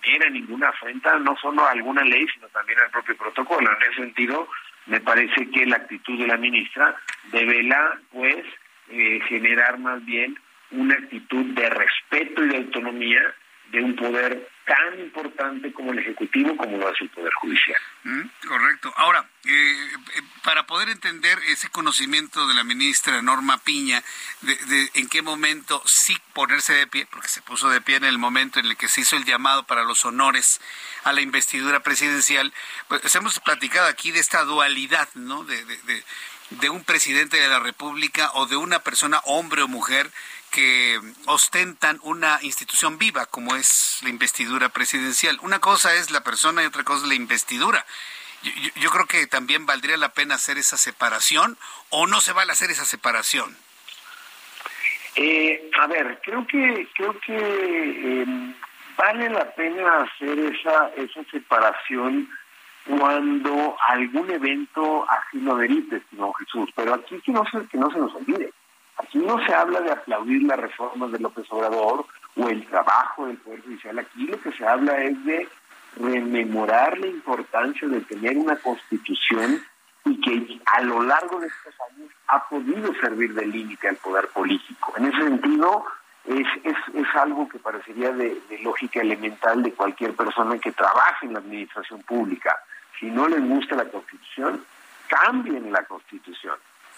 genera ninguna afrenta, no solo a alguna ley, sino también al propio protocolo. En ese sentido, me parece que la actitud de la ministra devela, pues, eh, generar más bien una actitud de respeto y de autonomía de un poder tan importante como el Ejecutivo como lo es el Poder Judicial. Mm, correcto. Ahora, eh, eh, para poder entender ese conocimiento de la ministra Norma Piña, de, en qué momento sí ponerse de pie, porque se puso de pie en el momento en el que se hizo el llamado para los honores a la investidura presidencial, pues hemos platicado aquí de esta dualidad, ¿no? de, de, de un presidente de la República o de una persona, hombre o mujer, que ostentan una institución viva como es la investidura presidencial. Una cosa es la persona y otra cosa es la investidura. Yo, creo que también valdría la pena hacer esa separación o no se vale hacer esa separación. Eh, a ver, creo que creo que em, vale la pena hacer esa esa separación cuando algún evento así lo derite, señor Jesús. Pero aquí que no se, que no se nos olvide Aquí no se habla de aplaudir las reformas de López Obrador o el trabajo del Poder Judicial. Aquí lo que se habla es de rememorar la importancia de tener una constitución y que a lo largo de estos años ha podido servir de límite al poder político. En ese sentido, es, es, es algo que parecería de, lógica elemental de cualquier persona que trabaje en la administración pública. Si no les gusta la constitución, cambien la constitución.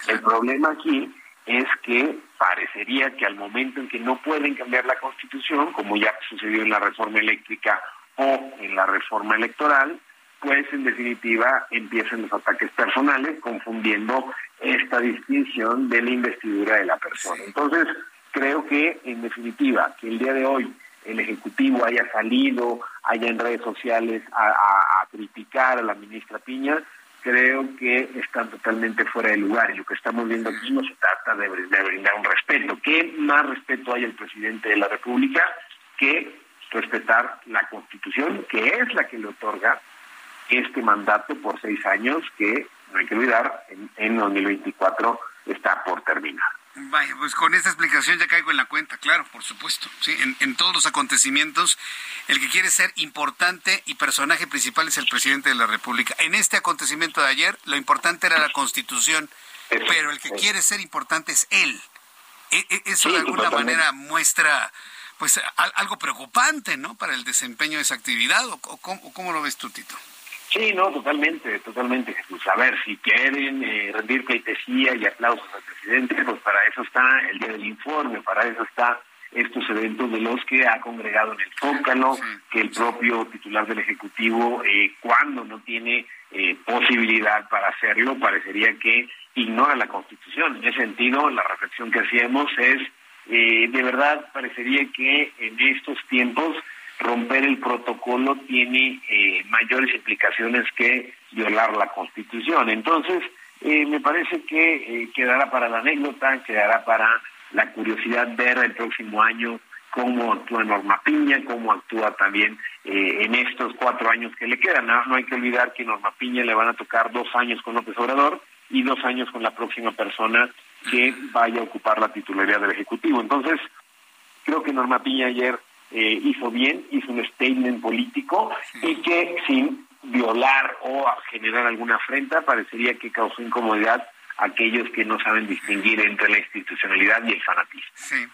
El problema aquí es que parecería que al momento en que no pueden cambiar la constitución, como ya sucedió en la reforma eléctrica o en la reforma electoral, pues en definitiva empiezan los ataques personales confundiendo esta distinción de la investidura de la persona. Entonces, creo que en definitiva que el día de hoy el Ejecutivo haya salido, haya en redes sociales a, a criticar a la ministra Piña, creo que están totalmente fuera de lugar y lo que estamos viendo aquí no se trata de, brindar un respeto. ¿Qué más respeto hay al presidente de la República que respetar la Constitución, que es la que le otorga este mandato por seis años que, no hay que olvidar, en, en 2024 está por terminar? Vaya, pues con esta explicación ya caigo en la cuenta, claro, por supuesto. Sí, en, todos los acontecimientos, el que quiere ser importante y personaje principal es el presidente de la República. En este acontecimiento de ayer, lo importante era la Constitución pero el que quiere ser importante es él. E, e, eso de alguna manera muestra pues algo preocupante, ¿no? Para el desempeño de esa actividad, ¿o cómo, lo ves tú, Tito? Sí, no, totalmente, totalmente, Jesús. A ver, si quieren eh, rendir pleitesía y aplausos al presidente, pues para eso está el día del informe, para eso está estos eventos de los que ha congregado en el Zócalo, que el propio titular del Ejecutivo, eh, cuando no tiene eh, posibilidad para hacerlo, parecería que ignora la Constitución. En ese sentido, la reflexión que hacíamos es eh, de verdad parecería que en estos tiempos romper el protocolo tiene eh, mayores implicaciones que violar la Constitución. Entonces, eh, me parece que quedará para la anécdota, quedará para la curiosidad ver el próximo año cómo actúa Norma Piña, cómo actúa también en estos cuatro años que le quedan. No, no hay que olvidar que Norma Piña le van a tocar dos años con López Obrador y dos años con la próxima persona que vaya a ocupar la titularidad del Ejecutivo. Entonces, creo que Norma Piña ayer eh, hizo bien, hizo un statement político y que sin violar o generar alguna afrenta parecería que causó incomodidad aquellos que no saben distinguir entre la institucionalidad y el fanatismo. Sí,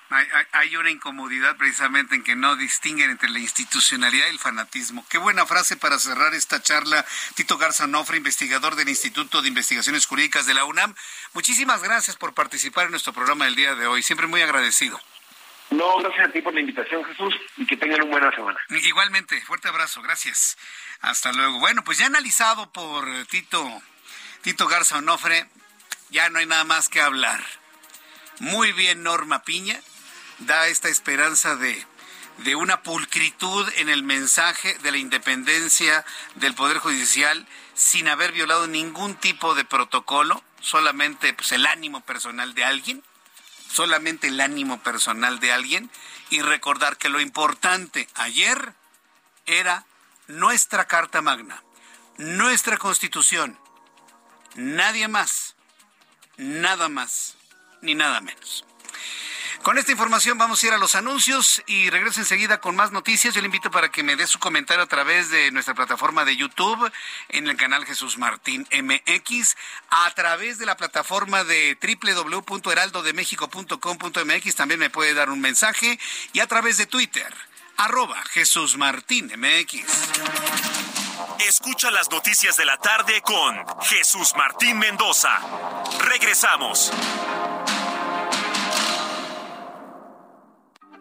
hay, una incomodidad precisamente en que no distinguen entre la institucionalidad y el fanatismo. Qué buena frase para cerrar esta charla. Tito Garza Nofre, investigador del Instituto de Investigaciones Jurídicas de la UNAM. Muchísimas gracias por participar en nuestro programa del día de hoy. Siempre muy agradecido. No, gracias a ti por la invitación, Jesús, y que tengan una buena semana. Igualmente, fuerte abrazo, gracias. Hasta luego. Bueno, pues ya analizado por Tito, Tito Garza Onofre, ya no hay nada más que hablar. Muy bien Norma Piña, da esta esperanza de, de una pulcritud en el mensaje de la independencia del Poder Judicial sin haber violado ningún tipo de protocolo, solamente pues, el ánimo personal de alguien, solamente el ánimo personal de alguien, y recordar que lo importante ayer era nuestra Carta Magna, nuestra Constitución, nadie más nada más ni nada menos. Con esta información vamos a ir a los anuncios y regreso enseguida con más noticias. Yo le invito para que me dé su comentario a través de nuestra plataforma de YouTube, en el canal Jesús Martín MX, a través de la plataforma de www.heraldodemexico.com.mx también me puede dar un mensaje y a través de Twitter, arroba Jesús Martín MX. Escucha las noticias de la tarde con Jesús Martín Mendoza. Regresamos.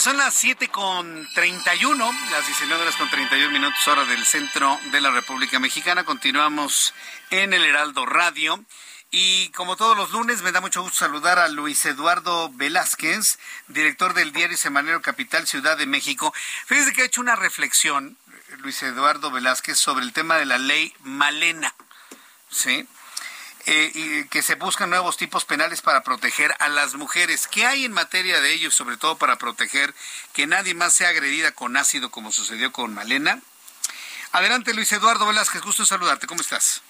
son las 7 con 31, las 19 horas con 31 minutos hora del centro de la República Mexicana. Continuamos en el Heraldo Radio. Y como todos los lunes, me da mucho gusto saludar a Luis Eduardo Velázquez, director del diario Semanero Capital Ciudad de México. Fíjese que ha hecho una reflexión, Luis Eduardo Velázquez, sobre el tema de la ley Malena. ¿Sí? Eh, y que se buscan nuevos tipos penales para proteger a las mujeres. ¿Qué hay en materia de ello, sobre todo para proteger que nadie más sea agredida con ácido como sucedió con Malena? Adelante, Luis Eduardo Velázquez, gusto saludarte. ¿Cómo estás?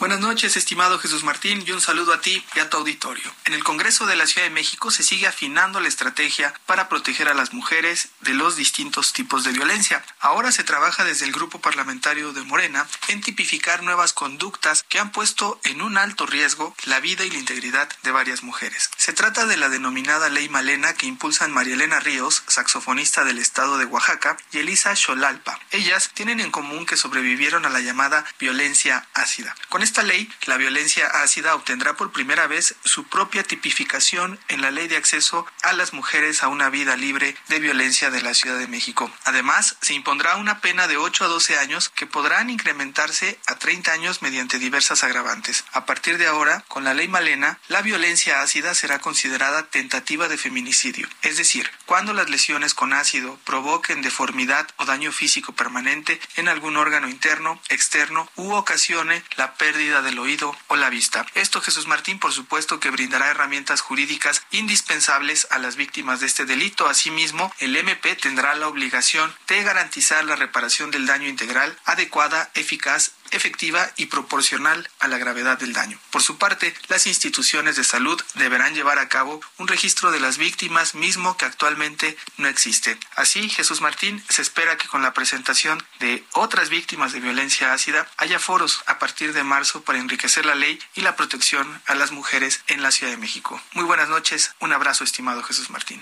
Buenas noches, estimado Jesús Martín, y un saludo a ti y a tu auditorio. En el Congreso de la Ciudad de México se sigue afinando la estrategia para proteger a las mujeres de los distintos tipos de violencia. Ahora se trabaja desde el grupo parlamentario de Morena en tipificar nuevas conductas que han puesto en un alto riesgo la vida y la integridad de varias mujeres. Se trata de la denominada Ley Malena que impulsan María Elena Ríos, saxofonista del estado de Oaxaca, y Elisa Xolalpa. Ellas tienen en común que sobrevivieron a la llamada violencia ácida. Esta ley, la violencia ácida obtendrá por primera vez su propia tipificación en la ley de acceso a las mujeres a una vida libre de violencia de la Ciudad de México. Además, se impondrá una pena de 8 a 12 años que podrán incrementarse a 30 años mediante diversas agravantes. A partir de ahora, con la ley Malena, la violencia ácida será considerada tentativa de feminicidio, es decir, cuando las lesiones con ácido provoquen deformidad o daño físico permanente en algún órgano interno, externo u ocasione la pérdida pérdida del oído o la vista. Esto Jesús Martín por supuesto que brindará herramientas jurídicas indispensables a las víctimas de este delito. Asimismo, el MP tendrá la obligación de garantizar la reparación del daño integral adecuada, eficaz efectiva y proporcional a la gravedad del daño. Por su parte, las instituciones de salud deberán llevar a cabo un registro de las víctimas mismo que actualmente no existe. Así, Jesús Martín se espera que con la presentación de otras víctimas de violencia ácida haya foros a partir de marzo para enriquecer la ley y la protección a las mujeres en la Ciudad de México. Muy buenas noches, un abrazo estimado Jesús Martín.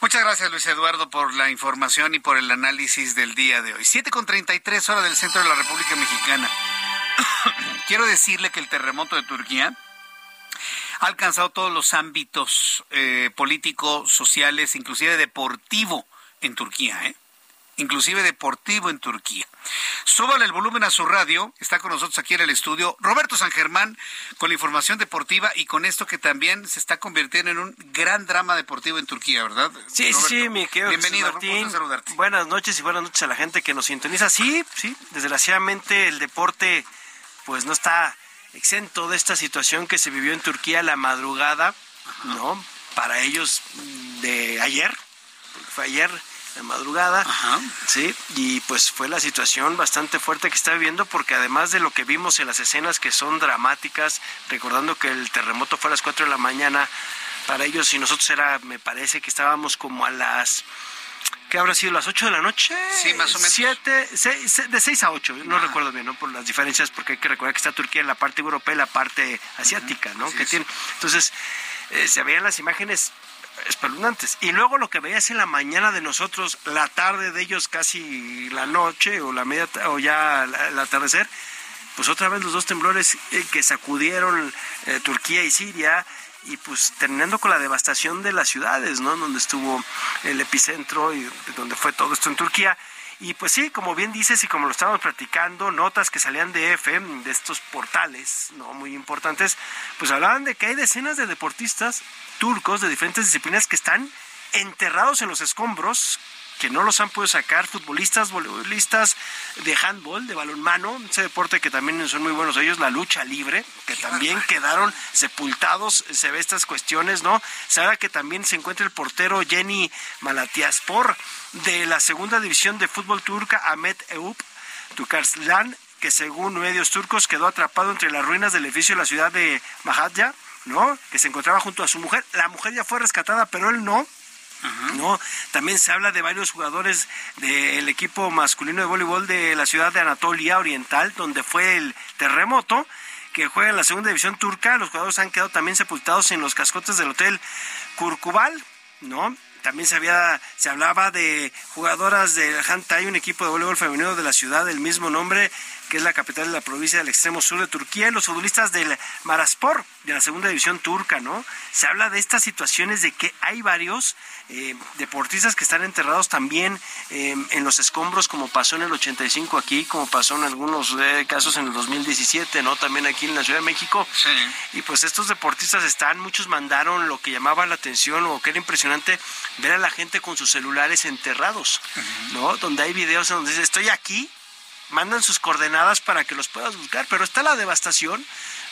Muchas gracias Luis Eduardo por la información y por el análisis del día de hoy. 7 con 33 horas del centro de la República Mexicana. Quiero decirle que el terremoto de Turquía ha alcanzado todos los ámbitos eh, políticos, sociales, inclusive deportivo en Turquía, ¿eh? inclusive deportivo en Turquía. Súbale el volumen a su radio. Está con nosotros aquí en el estudio Roberto San Germán con la información deportiva y con esto que también se está convirtiendo en un gran drama deportivo en Turquía, ¿verdad? Sí, sí, mi querido Bienvenido, Martín. Buenas noches y buenas noches a la gente que nos sintoniza. Sí, sí, desgraciadamente el deporte pues no está exento de esta situación que se vivió en Turquía la madrugada, ¿no? Para ellos de ayer, fue ayer de madrugada, sí, y pues fue la situación bastante fuerte que está viviendo porque además de lo que vimos en las escenas que son dramáticas, recordando que el terremoto fue a las 4 de la mañana, para ellos y nosotros era, me parece que estábamos como a las ¿Qué habrá sido las 8 de la noche? Sí, más o menos. Siete, de 6 a 8, no recuerdo bien, ¿no? Por las diferencias, porque hay que recordar que está Turquía en la parte europea y la parte asiática, ¿no? que tiene. Entonces, eh, se veían las imágenes espeluznantes. Y luego lo que veías en la mañana de nosotros, la tarde de ellos casi la noche o la media o ya el atardecer, pues otra vez los dos temblores eh, que sacudieron eh, Turquía y Siria y pues terminando con la devastación de las ciudades, ¿no? Donde estuvo el epicentro y donde fue todo esto en Turquía. Y pues sí, como bien dices y como lo estábamos platicando, notas que salían de F, de estos portales, ¿no? Muy importantes, pues hablaban de que hay decenas de deportistas turcos de diferentes disciplinas que están enterrados en los escombros que no los han podido sacar, futbolistas, voleibolistas de handball, de balonmano, ese deporte que también son muy buenos ellos, la lucha libre, que también quedaron sepultados, se ve estas cuestiones, ¿no? Se habla que también se encuentra el portero Jenny Malatiaspor de la segunda división de fútbol turca, Ahmet Eup Tukarslan, que según medios turcos quedó atrapado entre las ruinas del edificio de la ciudad de Mahatya, ¿no? Que se encontraba junto a su mujer. La mujer ya fue rescatada, pero él no ¿no? También se habla de varios jugadores del equipo masculino de voleibol de la ciudad de Anatolia Oriental, donde fue el terremoto que juega en la segunda división turca. Los jugadores han quedado también sepultados en los cascotes del hotel Kurkubal, ¿no? También se se hablaba de jugadoras del Hantay, un equipo de voleibol femenino de la ciudad del mismo nombre, que es la capital de la provincia del extremo sur de Turquía, y los futbolistas del Maraspor, de la segunda división turca, ¿no? Se habla de estas situaciones de que hay varios eh, deportistas que están enterrados también eh, en los escombros, como pasó en el 85 aquí, como pasó en algunos eh, casos en el 2017, ¿no? También aquí en la Ciudad de México. Y pues estos deportistas están, muchos mandaron lo que llamaba la atención o que era impresionante ver a la gente con sus celulares enterrados, ¿no? Donde hay videos donde dice, estoy aquí, mandan sus coordenadas para que los puedas buscar, pero está la devastación,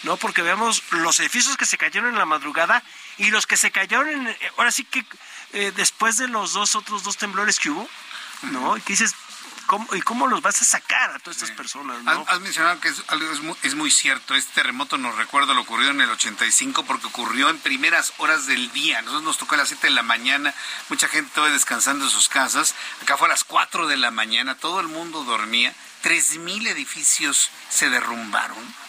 ¿no? Porque vemos los edificios que se cayeron en la madrugada y los que se cayeron, en, ahora sí que eh, después de los dos otros dos temblores que hubo, ¿no? Y que dices, cómo, y cómo los vas a sacar a todas estas personas, ¿no? Has, has mencionado que es, algo es, muy, es muy cierto. Este terremoto nos recuerda lo ocurrido en el 85 porque ocurrió en primeras horas del día. Nosotros nos tocó a las 7 de la mañana, mucha gente todavía descansando en sus casas. Acá fue a las 4 de la mañana, todo el mundo dormía. 3.000 edificios se derrumbaron.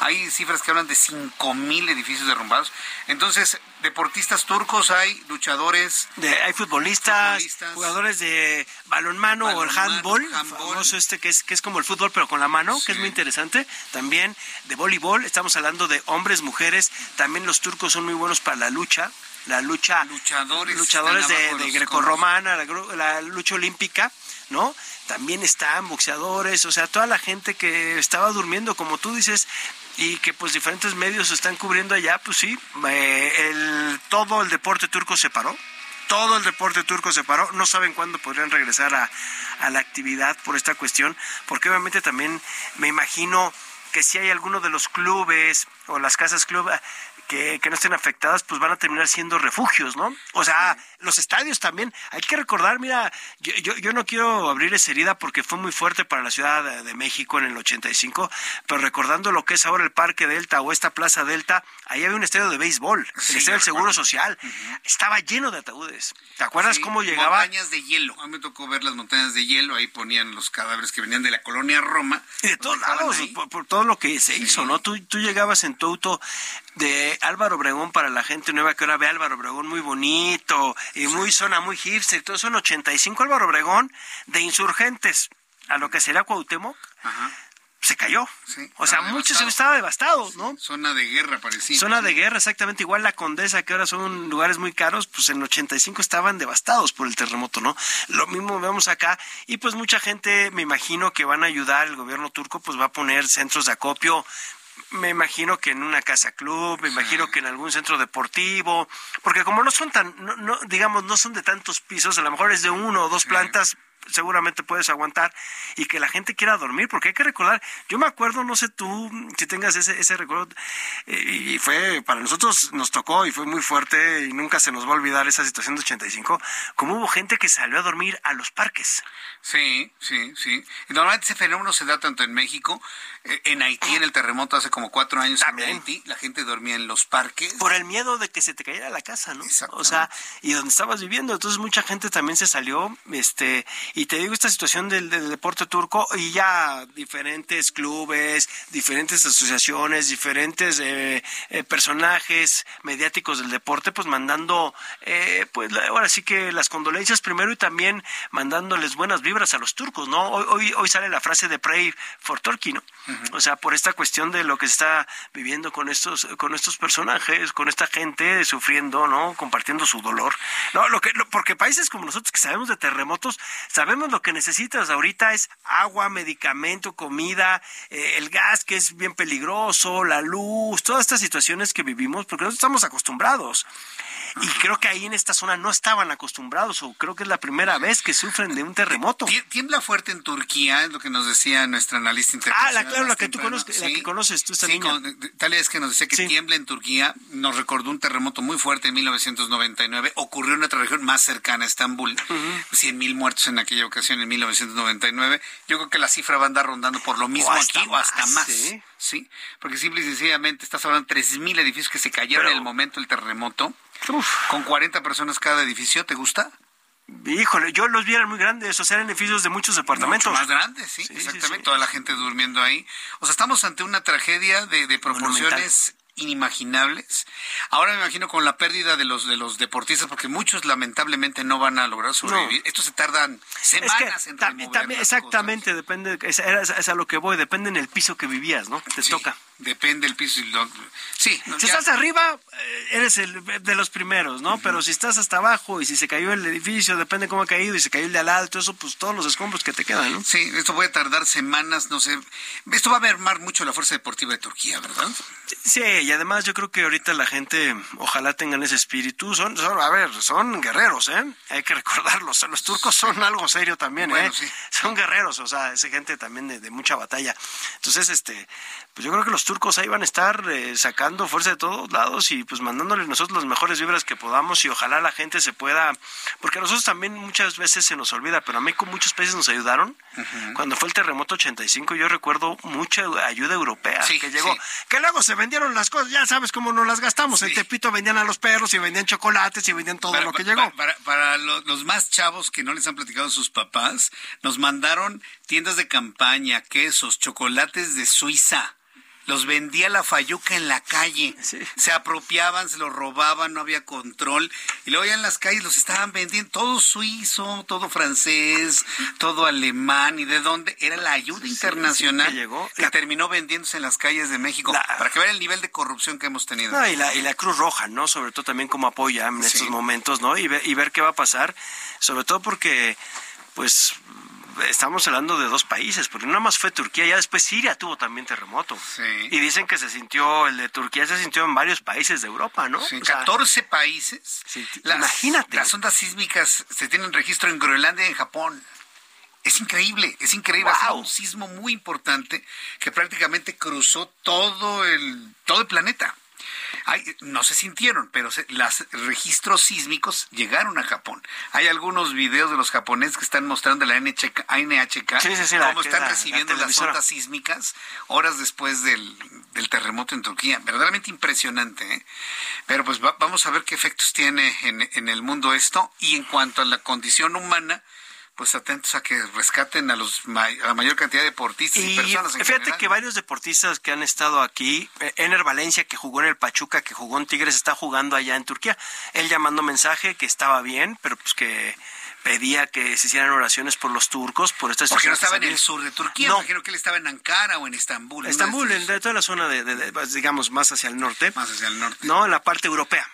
Hay cifras que hablan de 5.000 edificios derrumbados. Entonces, deportistas turcos hay, luchadores. De, hay futbolistas, futbolistas, jugadores de balonmano, balonmano o el handball, handball. famoso este que es, que es como el fútbol pero con la mano, sí. que es muy interesante. También de voleibol, estamos hablando de hombres, mujeres. También los turcos son muy buenos para la lucha. La lucha, luchadores, luchadores de, de grecorromana, la, la lucha olímpica, ¿no? También están boxeadores, o sea, toda la gente que estaba durmiendo, como tú dices, y que pues diferentes medios están cubriendo allá, pues sí, eh, todo el deporte turco se paró. Todo el deporte turco se paró. No saben cuándo podrían regresar a, a la actividad por esta cuestión, porque obviamente también me imagino que si hay alguno de los clubes o las casas club que, que, no estén afectadas, pues van a terminar siendo refugios, ¿no? O sea, los estadios también. Hay que recordar, mira, yo, yo, yo, no quiero abrir esa herida porque fue muy fuerte para la Ciudad de, de, México en el 85, pero recordando lo que es ahora el Parque Delta o esta Plaza Delta, ahí había un estadio de béisbol, sí, el estadio del Seguro Social. Uh -huh. Estaba lleno de ataúdes. ¿Te acuerdas sí, cómo llegaba? Montañas de hielo. A mí me tocó ver las montañas de hielo, ahí ponían los cadáveres que venían de la colonia Roma. Y de todos lados, por, por, todo lo que se hizo, ¿no? Tú, tú llegabas en tu auto de Álvaro Obregón para la gente nueva que ahora ve Álvaro Obregón muy bonito y muy zona muy hipster, todo son 85 Álvaro Obregón de insurgentes a lo que será Cuauhtémoc. Ajá se cayó. Sí, o sea, muchos devastado. estaba devastado, ¿no? Zona de guerra parecía. Zona de guerra, exactamente. Igual la Condesa, que ahora son lugares muy caros, pues en el 85 estaban devastados por el terremoto, ¿no? Lo mismo vemos acá. Y pues mucha gente, me imagino que van a ayudar, el gobierno turco pues va a poner centros de acopio me imagino que en una casa club, me imagino que en algún centro deportivo, porque como no son tan, no, no, digamos, no son de tantos pisos, a lo mejor es de uno o dos plantas, seguramente puedes aguantar y que la gente quiera dormir, porque hay que recordar, yo me acuerdo, no sé tú si tengas ese, ese recuerdo, eh, y fue, para nosotros nos tocó y fue muy fuerte y nunca se nos va a olvidar esa situación de 85, como hubo gente que salió a dormir a los parques. Sí, sí, sí. Normalmente ese fenómeno se da tanto en México, eh, en Haití, en el terremoto hace como cuatro años También. en Haití, la gente dormía en los parques. Por el miedo de que se te cayera la casa, ¿no? O sea, y donde estabas viviendo. Entonces mucha gente también se salió, este, y te digo esta situación del, del deporte turco y ya diferentes clubes, diferentes asociaciones, diferentes eh, eh, personajes mediáticos del deporte, pues mandando, eh, pues ahora sí que las condolencias primero y también mandándoles buenas vibras a los turcos, ¿no? Hoy, hoy, hoy sale la frase de Pray for Turkey, ¿no? Uh -huh. O sea, por esta cuestión de lo que se está viviendo con estos, con estos personajes, con esta gente sufriendo, ¿no? Compartiendo su dolor. No, lo que, lo, porque países como nosotros que sabemos de terremotos, sabemos lo que necesitas ahorita es agua, medicamento, comida, eh, el gas que es bien peligroso, la luz, todas estas situaciones que vivimos, porque nosotros estamos acostumbrados. Y creo que ahí en esta zona no estaban acostumbrados, o creo que es la primera vez que sufren de un terremoto. Tiembla fuerte en Turquía, es lo que nos decía nuestra analista internacional. Ah, la, claro, la que tú conoces, sí. la que conoces tú esta sí, niña. Con, tal es que nos decía que sí. tiembla en Turquía, nos recordó un terremoto muy fuerte en 1999, ocurrió en otra región más cercana a Estambul, uh -huh. 100 mil muertos en aquella ocasión en 1999. Yo creo que la cifra va a andar rondando por lo mismo o aquí o hasta más. ¿sí? ¿sí? Porque simple y sencillamente estás hablando de 3.000 edificios que se cayeron Pero, en el momento del terremoto. Uf. Con 40 personas cada edificio, ¿te gusta? Híjole, yo los vi eran muy grandes, o sea, eran edificios de muchos departamentos. Mucho más grandes, sí, sí exactamente. Sí, sí. Toda la gente durmiendo ahí. O sea, estamos ante una tragedia de, de proporciones inimaginables. Ahora me imagino con la pérdida de los de los deportistas, porque muchos lamentablemente no van a lograr sobrevivir. No. Esto se tardan semanas es que, en Exactamente, cosas. depende, es, es, a lo que voy, depende en el piso que vivías, ¿no? Te sí, toca. Depende el piso. Sí. No, si ya. estás arriba, eh, eres el de los primeros, ¿no? Uh -huh. Pero si estás hasta abajo y si se cayó el edificio, depende cómo ha caído y se cayó el de al lado, todo eso, pues todos los escombros que te quedan, ¿no? Sí, esto puede tardar semanas, no sé. Esto va a mermar mucho la fuerza deportiva de Turquía, ¿verdad? Sí, y además yo creo que ahorita la gente, ojalá tengan ese espíritu. Son, son a ver, son guerreros, ¿eh? Hay que recordarlos. Los turcos son algo serio también, ¿eh? Son guerreros, o sea, es gente también de, mucha batalla. Entonces, este, pues yo creo que los turcos ahí van a estar eh, sacando fuerza de todos lados y pues mandándoles nosotros las mejores vibras que podamos y ojalá la gente se pueda, porque a nosotros también muchas veces se nos olvida, pero a México muchos países nos ayudaron. Cuando fue el terremoto 85, yo recuerdo mucha ayuda europea que llegó, que luego se vendieron las cosas, ya sabes cómo nos las gastamos. En Tepito vendían a los perros y vendían chocolates y vendían todo lo que llegó. Para, los, más chavos que no les han platicado sus papás, nos mandaron tiendas de campaña, quesos, chocolates de Suiza los vendía la Fayuca en la calle. Se apropiaban, se los robaban, no había control. Y luego ya en las calles los estaban vendiendo todo suizo, todo francés, todo alemán. ¿Y de dónde? Era la ayuda internacional que, llegó, que terminó vendiéndose en las calles de México. para que vean el nivel de corrupción que hemos tenido. y, la, y la Cruz Roja, ¿no? Sobre todo también como apoya en estos momentos, ¿no? Y, y ver qué va a pasar. Sobre todo porque, pues estamos hablando de dos países, porque no más fue Turquía, ya después Siria tuvo también terremoto. Y dicen que se sintió, el de Turquía se sintió en varios países de Europa, ¿no? Sí, 14 países. imagínate. Las ondas sísmicas se tienen registro en Groenlandia y en Japón. Es increíble, es increíble. Ha un sismo muy importante que prácticamente cruzó todo el, todo el planeta no se sintieron, pero los registros sísmicos llegaron a Japón. Hay algunos videos de los japoneses que están mostrando la NHK, cómo están recibiendo las ondas sísmicas horas después del, terremoto en Turquía. Verdaderamente impresionante. ¿eh? Pero pues vamos a ver qué efectos tiene en, en el mundo esto. Y en cuanto a la condición humana, pues atentos a que rescaten a los la mayor cantidad de deportistas y, personas. fíjate que varios deportistas que han estado aquí, eh, Ener Valencia que jugó en el Pachuca, que jugó en Tigres, está jugando allá en Turquía. Él ya mandó mensaje que estaba bien, pero pues que pedía que se hicieran oraciones por los turcos, por esta Porque no estaba en el sur de Turquía, no. imagino que él estaba en Ankara o en Estambul. Estambul, en toda la zona de, digamos, más hacia el norte. Más hacia el norte. No, en la parte europea.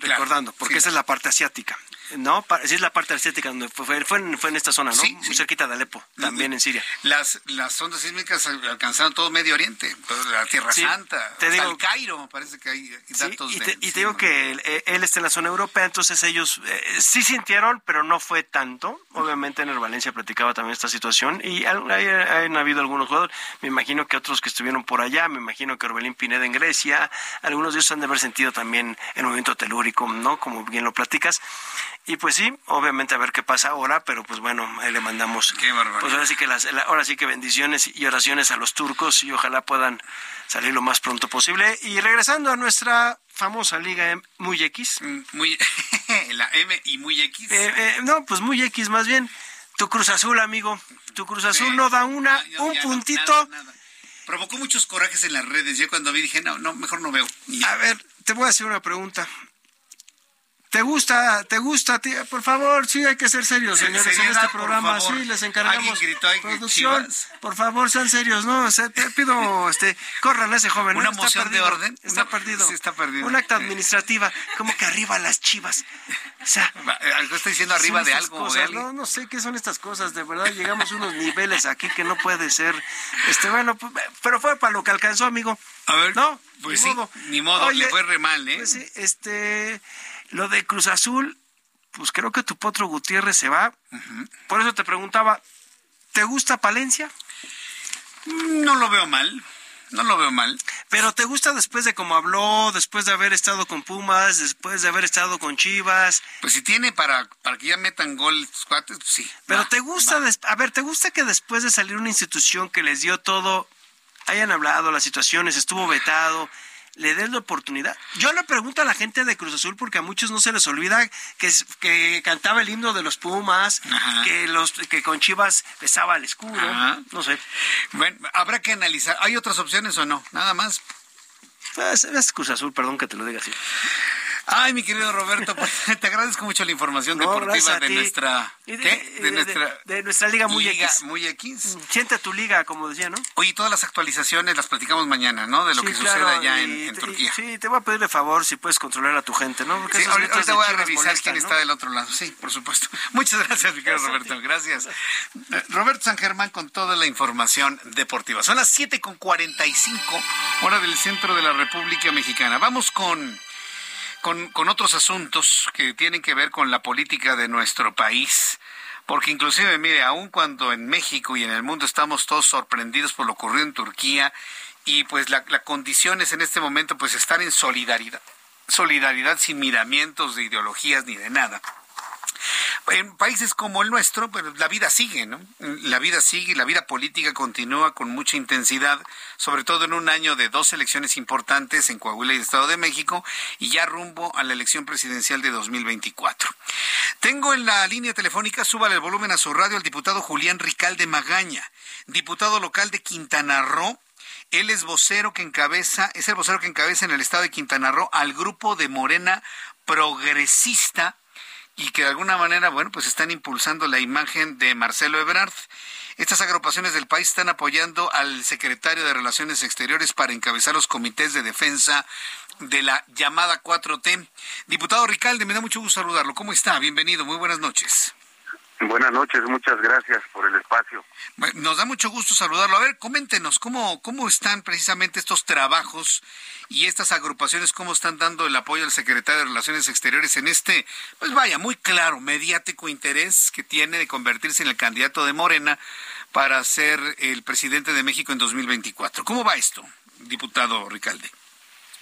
recordando, porque esa es la parte asiática. No, sí es la parte asiática donde fue, fue, en, fue en esta zona, ¿no? Muy cerquita de Alepo, también en Siria. Las, las ondas sísmicas alcanzaron todo Medio Oriente, la Tierra Santa, te digo, el Cairo, parece que hay datos y te, y te digo que él, está en la zona europea, entonces ellos eh, sí sintieron, pero no fue tanto. Obviamente en el Valencia platicaba también esta situación y hay, han habido algunos jugadores, me imagino que otros que estuvieron por allá, me imagino que Orbelín Pineda en Grecia, algunos de ellos han de haber sentido también el movimiento telúrico, ¿no? Como bien lo platicas. Y pues sí, obviamente a ver qué pasa ahora, pero pues bueno, ahí le mandamos. pues ahora sí que las, ahora sí que bendiciones y oraciones a los turcos y ojalá puedan salir lo más pronto posible. Y regresando a nuestra famosa liga muy X. Mm, muy la M y muy X. Eh, eh, no, pues muy X más bien. Tu Cruz Azul, amigo. Tu Cruz Azul no da una, un puntito. Provocó muchos corajes en las redes. Yo cuando vi dije, no, no, mejor no veo. A ver, te voy a hacer una pregunta. ¿Te gusta? ¿Te gusta? Tía? Por favor, sí, hay que ser serios, señores, en este programa. Sí, les encargamos. producción, por favor, sean serios, ¿no? te pido, este, corran a ese joven. Una moción de orden. Está perdido. Sí, está perdido. Un acta administrativa, como que arriba las chivas. O sea, algo está diciendo arriba de algo. no, no sé qué son estas cosas. De verdad, llegamos a unos niveles aquí que no puede ser. Este, bueno, pero fue para lo que alcanzó, amigo. A ver. No, pues sí, ni modo, le fue re mal, ¿eh? Pues sí, este. Lo de Cruz Azul, pues creo que tu Potro Gutiérrez se va. Por eso te preguntaba, ¿te gusta Palencia? No lo veo mal. No lo veo mal. Pero ¿te gusta después de cómo habló, después de haber estado con Pumas, después de haber estado con Chivas? Pues si tiene para, para que ya metan gol cuates, pues sí. Pero ¿te gusta, a ver, ¿te gusta que después de salir una institución que les dio todo, hayan hablado las situaciones, estuvo vetado, le des la oportunidad. Yo le pregunto a la gente de Cruz Azul porque a muchos no se les olvida que, que cantaba el himno de los Pumas, que los que con Chivas besaba el escudo, no sé. Bueno, habrá que analizar. ¿Hay otras opciones o no? Nada más. Pues, es Cruz Azul, perdón que te lo diga así. Ay, mi querido Roberto, pues, te agradezco mucho la información deportiva de nuestra, de, ¿qué? De, nuestra, de, nuestra liga muy liga X. Muy X. Mm, siente tu liga, como decía, ¿no? Oye, todas las actualizaciones las platicamos mañana, ¿no? De lo sí, que claro, sucede allá en, en te, Turquía. Sí, te voy a pedir de favor si puedes controlar a tu gente, ¿no? Porque sí, ahorita, ahorita voy a revisar molestan, quién ¿no? está del otro lado. Sí, por supuesto. Muchas gracias, mi querido Roberto. Gracias. Roberto San Germán con toda la información deportiva. Son las 7 con 45, hora del centro de la República Mexicana. Vamos con con, con otros asuntos que tienen que ver con la política de nuestro país. Porque inclusive, mire, aun cuando en México y en el mundo estamos todos sorprendidos por lo ocurrido en Turquía y pues la, la condición es en este momento pues estar en solidaridad, solidaridad sin miramientos de ideologías ni de nada. En países como el nuestro, pero la vida sigue, ¿no? La vida sigue, la vida política continúa con mucha intensidad, sobre todo en un año de dos elecciones importantes en Coahuila y el Estado de México, y ya rumbo a la elección presidencial de 2024. Tengo en la línea telefónica, súbale el volumen a su radio, al diputado Julián Ricalde Magaña, diputado local de Quintana Roo, él es vocero que encabeza, es el vocero que encabeza en el estado de Quintana Roo al grupo de Morena progresista y que de alguna manera, bueno, pues están impulsando la imagen de Marcelo Ebrard. Estas agrupaciones del país están apoyando al secretario de Relaciones Exteriores para encabezar los comités de defensa de la llamada 4T. Diputado Ricalde, me da mucho gusto saludarlo. ¿Cómo está? Bienvenido, muy buenas noches. Buenas noches, muchas gracias por el espacio. Nos da mucho gusto saludarlo. A ver, coméntenos, ¿cómo, cómo están precisamente estos trabajos y estas agrupaciones, cómo están dando el apoyo al secretario de Relaciones Exteriores en este, pues vaya, muy claro, mediático interés que tiene de convertirse en el candidato de Morena para ser el presidente de México en 2024? ¿Cómo va esto, diputado Ricalde?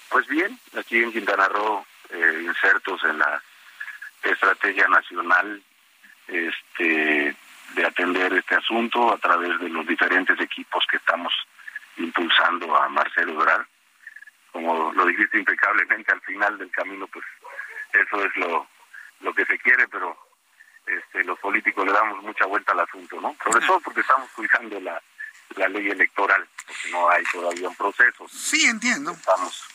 Pues bien, aquí en Quintana Roo, eh, insertos en la estrategia nacional este, de atender este asunto a través de los diferentes equipos que estamos impulsando a Marcelo Ebrard. Como lo dijiste impecablemente al final del camino, pues eso es lo, lo que se quiere, pero este, los políticos le damos mucha vuelta al asunto, ¿no? Sobre todo porque estamos cuidando la, la ley electoral, porque no hay todavía un proceso. Sí, entiendo. Estamos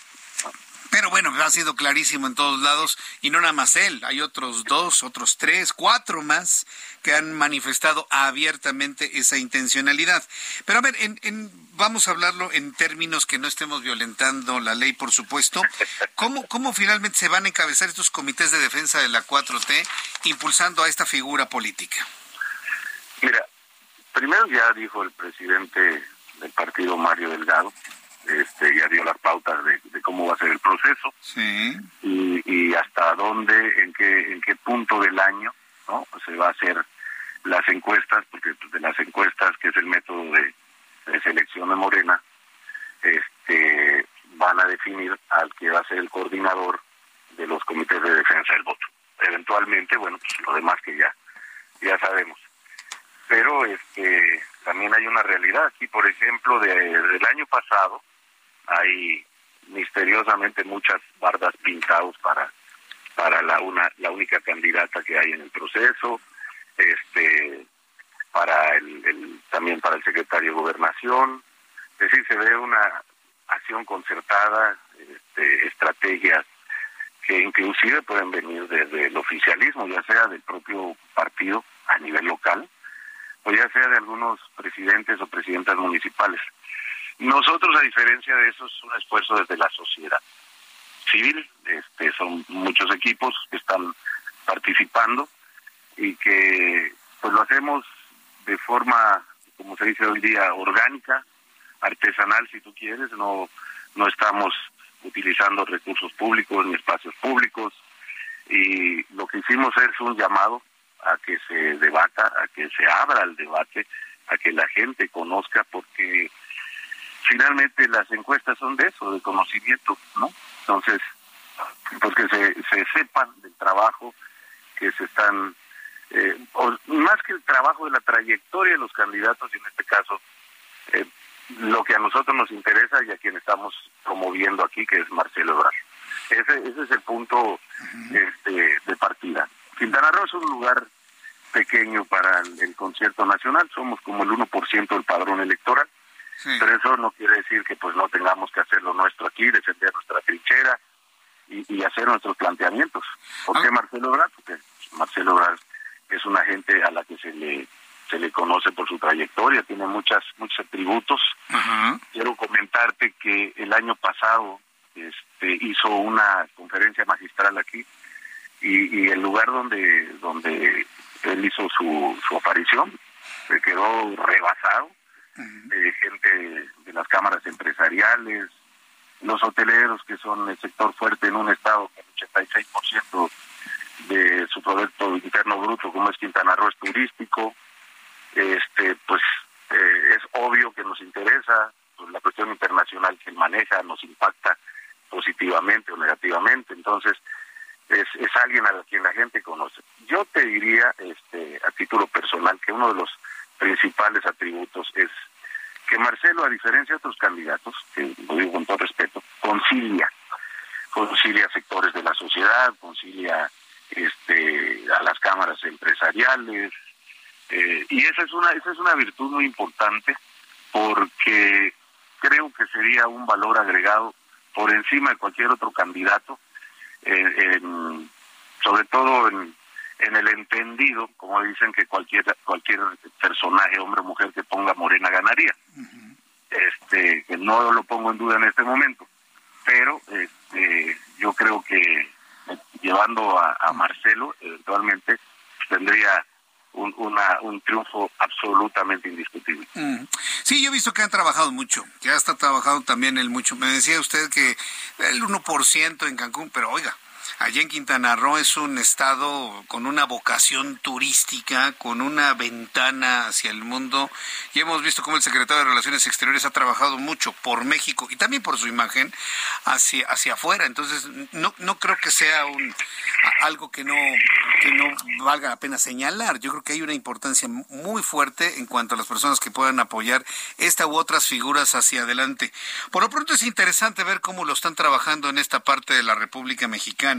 pero bueno, ha sido clarísimo en todos lados y no nada más él, hay otros dos, otros tres, cuatro más que han manifestado abiertamente esa intencionalidad. Pero a ver, en, en, vamos a hablarlo en términos que no estemos violentando la ley, por supuesto. ¿Cómo, ¿Cómo finalmente se van a encabezar estos comités de defensa de la 4T impulsando a esta figura política? Mira, primero ya dijo el presidente del partido Mario Delgado este, ya dio las pautas de, de, cómo va a ser el proceso sí. y, y, hasta dónde, en qué, en qué punto del año no se va a hacer las encuestas, porque de las encuestas, que es el método de, de selección de Morena, este, van a definir al que va a ser el coordinador de los comités de defensa del voto. Eventualmente, bueno, pues lo demás que ya, ya sabemos. Pero este, también hay una realidad aquí, por ejemplo, de, del año pasado, hay misteriosamente muchas bardas pintados para para la una la única candidata que hay en el proceso este para el, también para el secretario de gobernación. Es decir se ve una acción concertada este, estrategias que inclusive pueden venir desde el oficialismo ya sea del propio partido a nivel local o ya sea de algunos presidentes o presidentas municipales nosotros, a diferencia de eso, es un esfuerzo desde la sociedad civil. Este, son muchos equipos que están participando y que pues lo hacemos de forma, como se dice hoy día, orgánica, artesanal, si tú quieres. No, no estamos utilizando recursos públicos ni espacios públicos. Y lo que hicimos es un llamado a que se debata, a que se abra el debate, a que la gente conozca, porque finalmente las encuestas son de eso, de conocimiento, ¿no? Entonces, pues que se, se sepan del trabajo que se están, eh, o más que el trabajo de la trayectoria de los candidatos, y en este caso, eh, lo que a nosotros nos interesa y a quien estamos promoviendo aquí, que es Marcelo Ebrard. Ese, ese es el punto este, de partida. Quintana Roo es un lugar pequeño para el, el concierto nacional, somos como el 1% del padrón electoral Sí. Pero eso no quiere decir que pues no tengamos que hacer lo nuestro aquí, defender nuestra trinchera y, hacer nuestros planteamientos. ¿Por qué Marcelo Ebrard? Porque Marcelo Ebrard es una gente a la que se le se le conoce por su trayectoria, tiene muchas muchos atributos. Quiero comentarte que el año pasado este, hizo una conferencia magistral aquí y, el lugar donde donde él hizo su, su aparición se quedó rebasado de gente de las cámaras empresariales, los hoteleros que son el sector fuerte en un estado con 86% de su producto interno bruto como es Quintana Roo es turístico, este pues eh, es obvio que nos interesa pues, la cuestión internacional que maneja nos impacta positivamente o negativamente. Entonces es, es alguien a quien la gente conoce. Yo te diría este a título personal que uno de los principales atributos es que Marcelo a diferencia de otros candidatos que lo digo con todo respeto concilia concilia sectores de la sociedad concilia este a las cámaras empresariales eh, y esa es una esa es una virtud muy importante porque creo que sería un valor agregado por encima de cualquier otro candidato, sobre todo en, en el entendido, como dicen que cualquier cualquier personaje, hombre o mujer que ponga Morena ganaría. Este, que no lo pongo en duda en este momento, pero este, yo creo que llevando a, a Marcelo eventualmente tendría un, una, un triunfo absolutamente indiscutible. Mm. Sí, yo he visto que han trabajado mucho, que hasta trabajado también el mucho. Me decía usted que el 1% en Cancún, pero oiga, Allí en Quintana Roo es un estado con una vocación turística, con una ventana hacia el mundo. Y hemos visto cómo el secretario de Relaciones Exteriores ha trabajado mucho por México y también por su imagen hacia, hacia afuera. Entonces, no, no creo que sea un, algo que no, que no valga la pena señalar. Yo creo que hay una importancia muy fuerte en cuanto a las personas que puedan apoyar esta u otras figuras hacia adelante. Por lo pronto es interesante ver cómo lo están trabajando en esta parte de la República Mexicana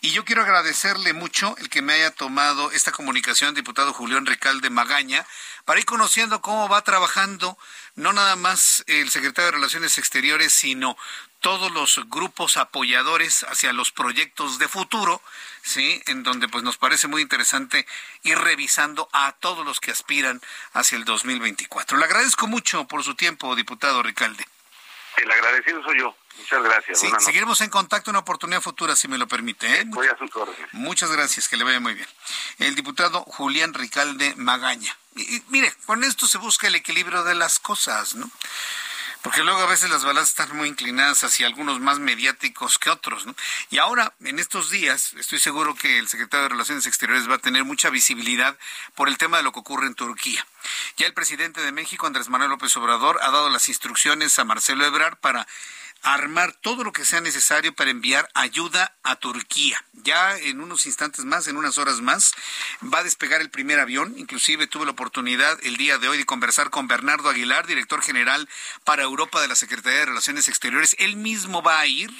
y yo quiero agradecerle mucho el que me haya tomado esta comunicación, diputado Julián Recalde Magaña, para ir conociendo cómo va trabajando no nada más el secretario de Relaciones Exteriores, sino todos los grupos apoyadores hacia los proyectos de futuro, ¿sí? En donde pues nos parece muy interesante ir revisando a todos los que aspiran hacia el 2024. Le agradezco mucho por su tiempo, diputado Ricalde. El agradecido soy yo. Muchas gracias. Sí, seguiremos en contacto en una oportunidad futura, si me lo permite. ¿eh? Voy a sus órdenes. Muchas gracias, que le vaya muy bien. El diputado Julián Ricalde Magaña. Y, mire, con esto se busca el equilibrio de las cosas, ¿no? porque luego a veces las balanzas están muy inclinadas hacia algunos más mediáticos que otros, ¿no? Y ahora, en estos días, estoy seguro que el secretario de Relaciones Exteriores va a tener mucha visibilidad por el tema de lo que ocurre en Turquía. Ya el presidente de México, Andrés Manuel López Obrador, ha dado las instrucciones a Marcelo Ebrard para armar todo lo que sea necesario para enviar ayuda a Turquía. Ya en unos instantes más, en unas horas más, va a despegar el primer avión. Inclusive tuve la oportunidad el día de hoy de conversar con Bernardo Aguilar, director general para Europa de la Secretaría de Relaciones Exteriores. Él mismo va a ir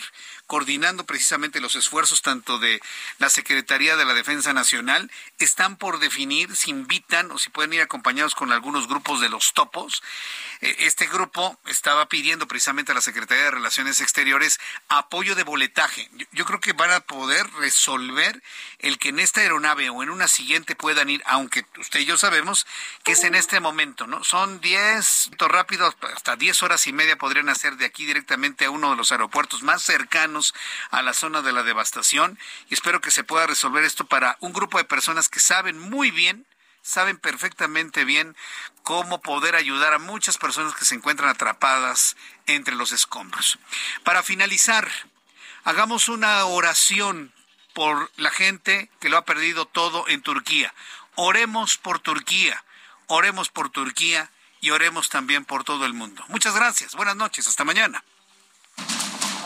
coordinando precisamente los esfuerzos tanto de la Secretaría de la Defensa Nacional, están por definir si invitan o si pueden ir acompañados con algunos grupos de los topos. Eh, este grupo estaba pidiendo precisamente a la Secretaría de Relaciones Exteriores apoyo de boletaje. Yo, creo que van a poder resolver el que en esta aeronave o en una siguiente puedan ir, aunque usted y yo sabemos que es en este momento, ¿no? Son 10 rápidos, hasta 10 horas y media podrían hacer de aquí directamente a uno de los aeropuertos más cercanos a la zona de la devastación y espero que se pueda resolver esto para un grupo de personas que saben muy bien saben perfectamente bien cómo poder ayudar a muchas personas que se encuentran atrapadas entre los escombros. Para finalizar, hagamos una oración por la gente que lo ha perdido todo en Turquía. Oremos por Turquía, oremos por Turquía y oremos también por todo el mundo. Muchas gracias, buenas noches, hasta mañana.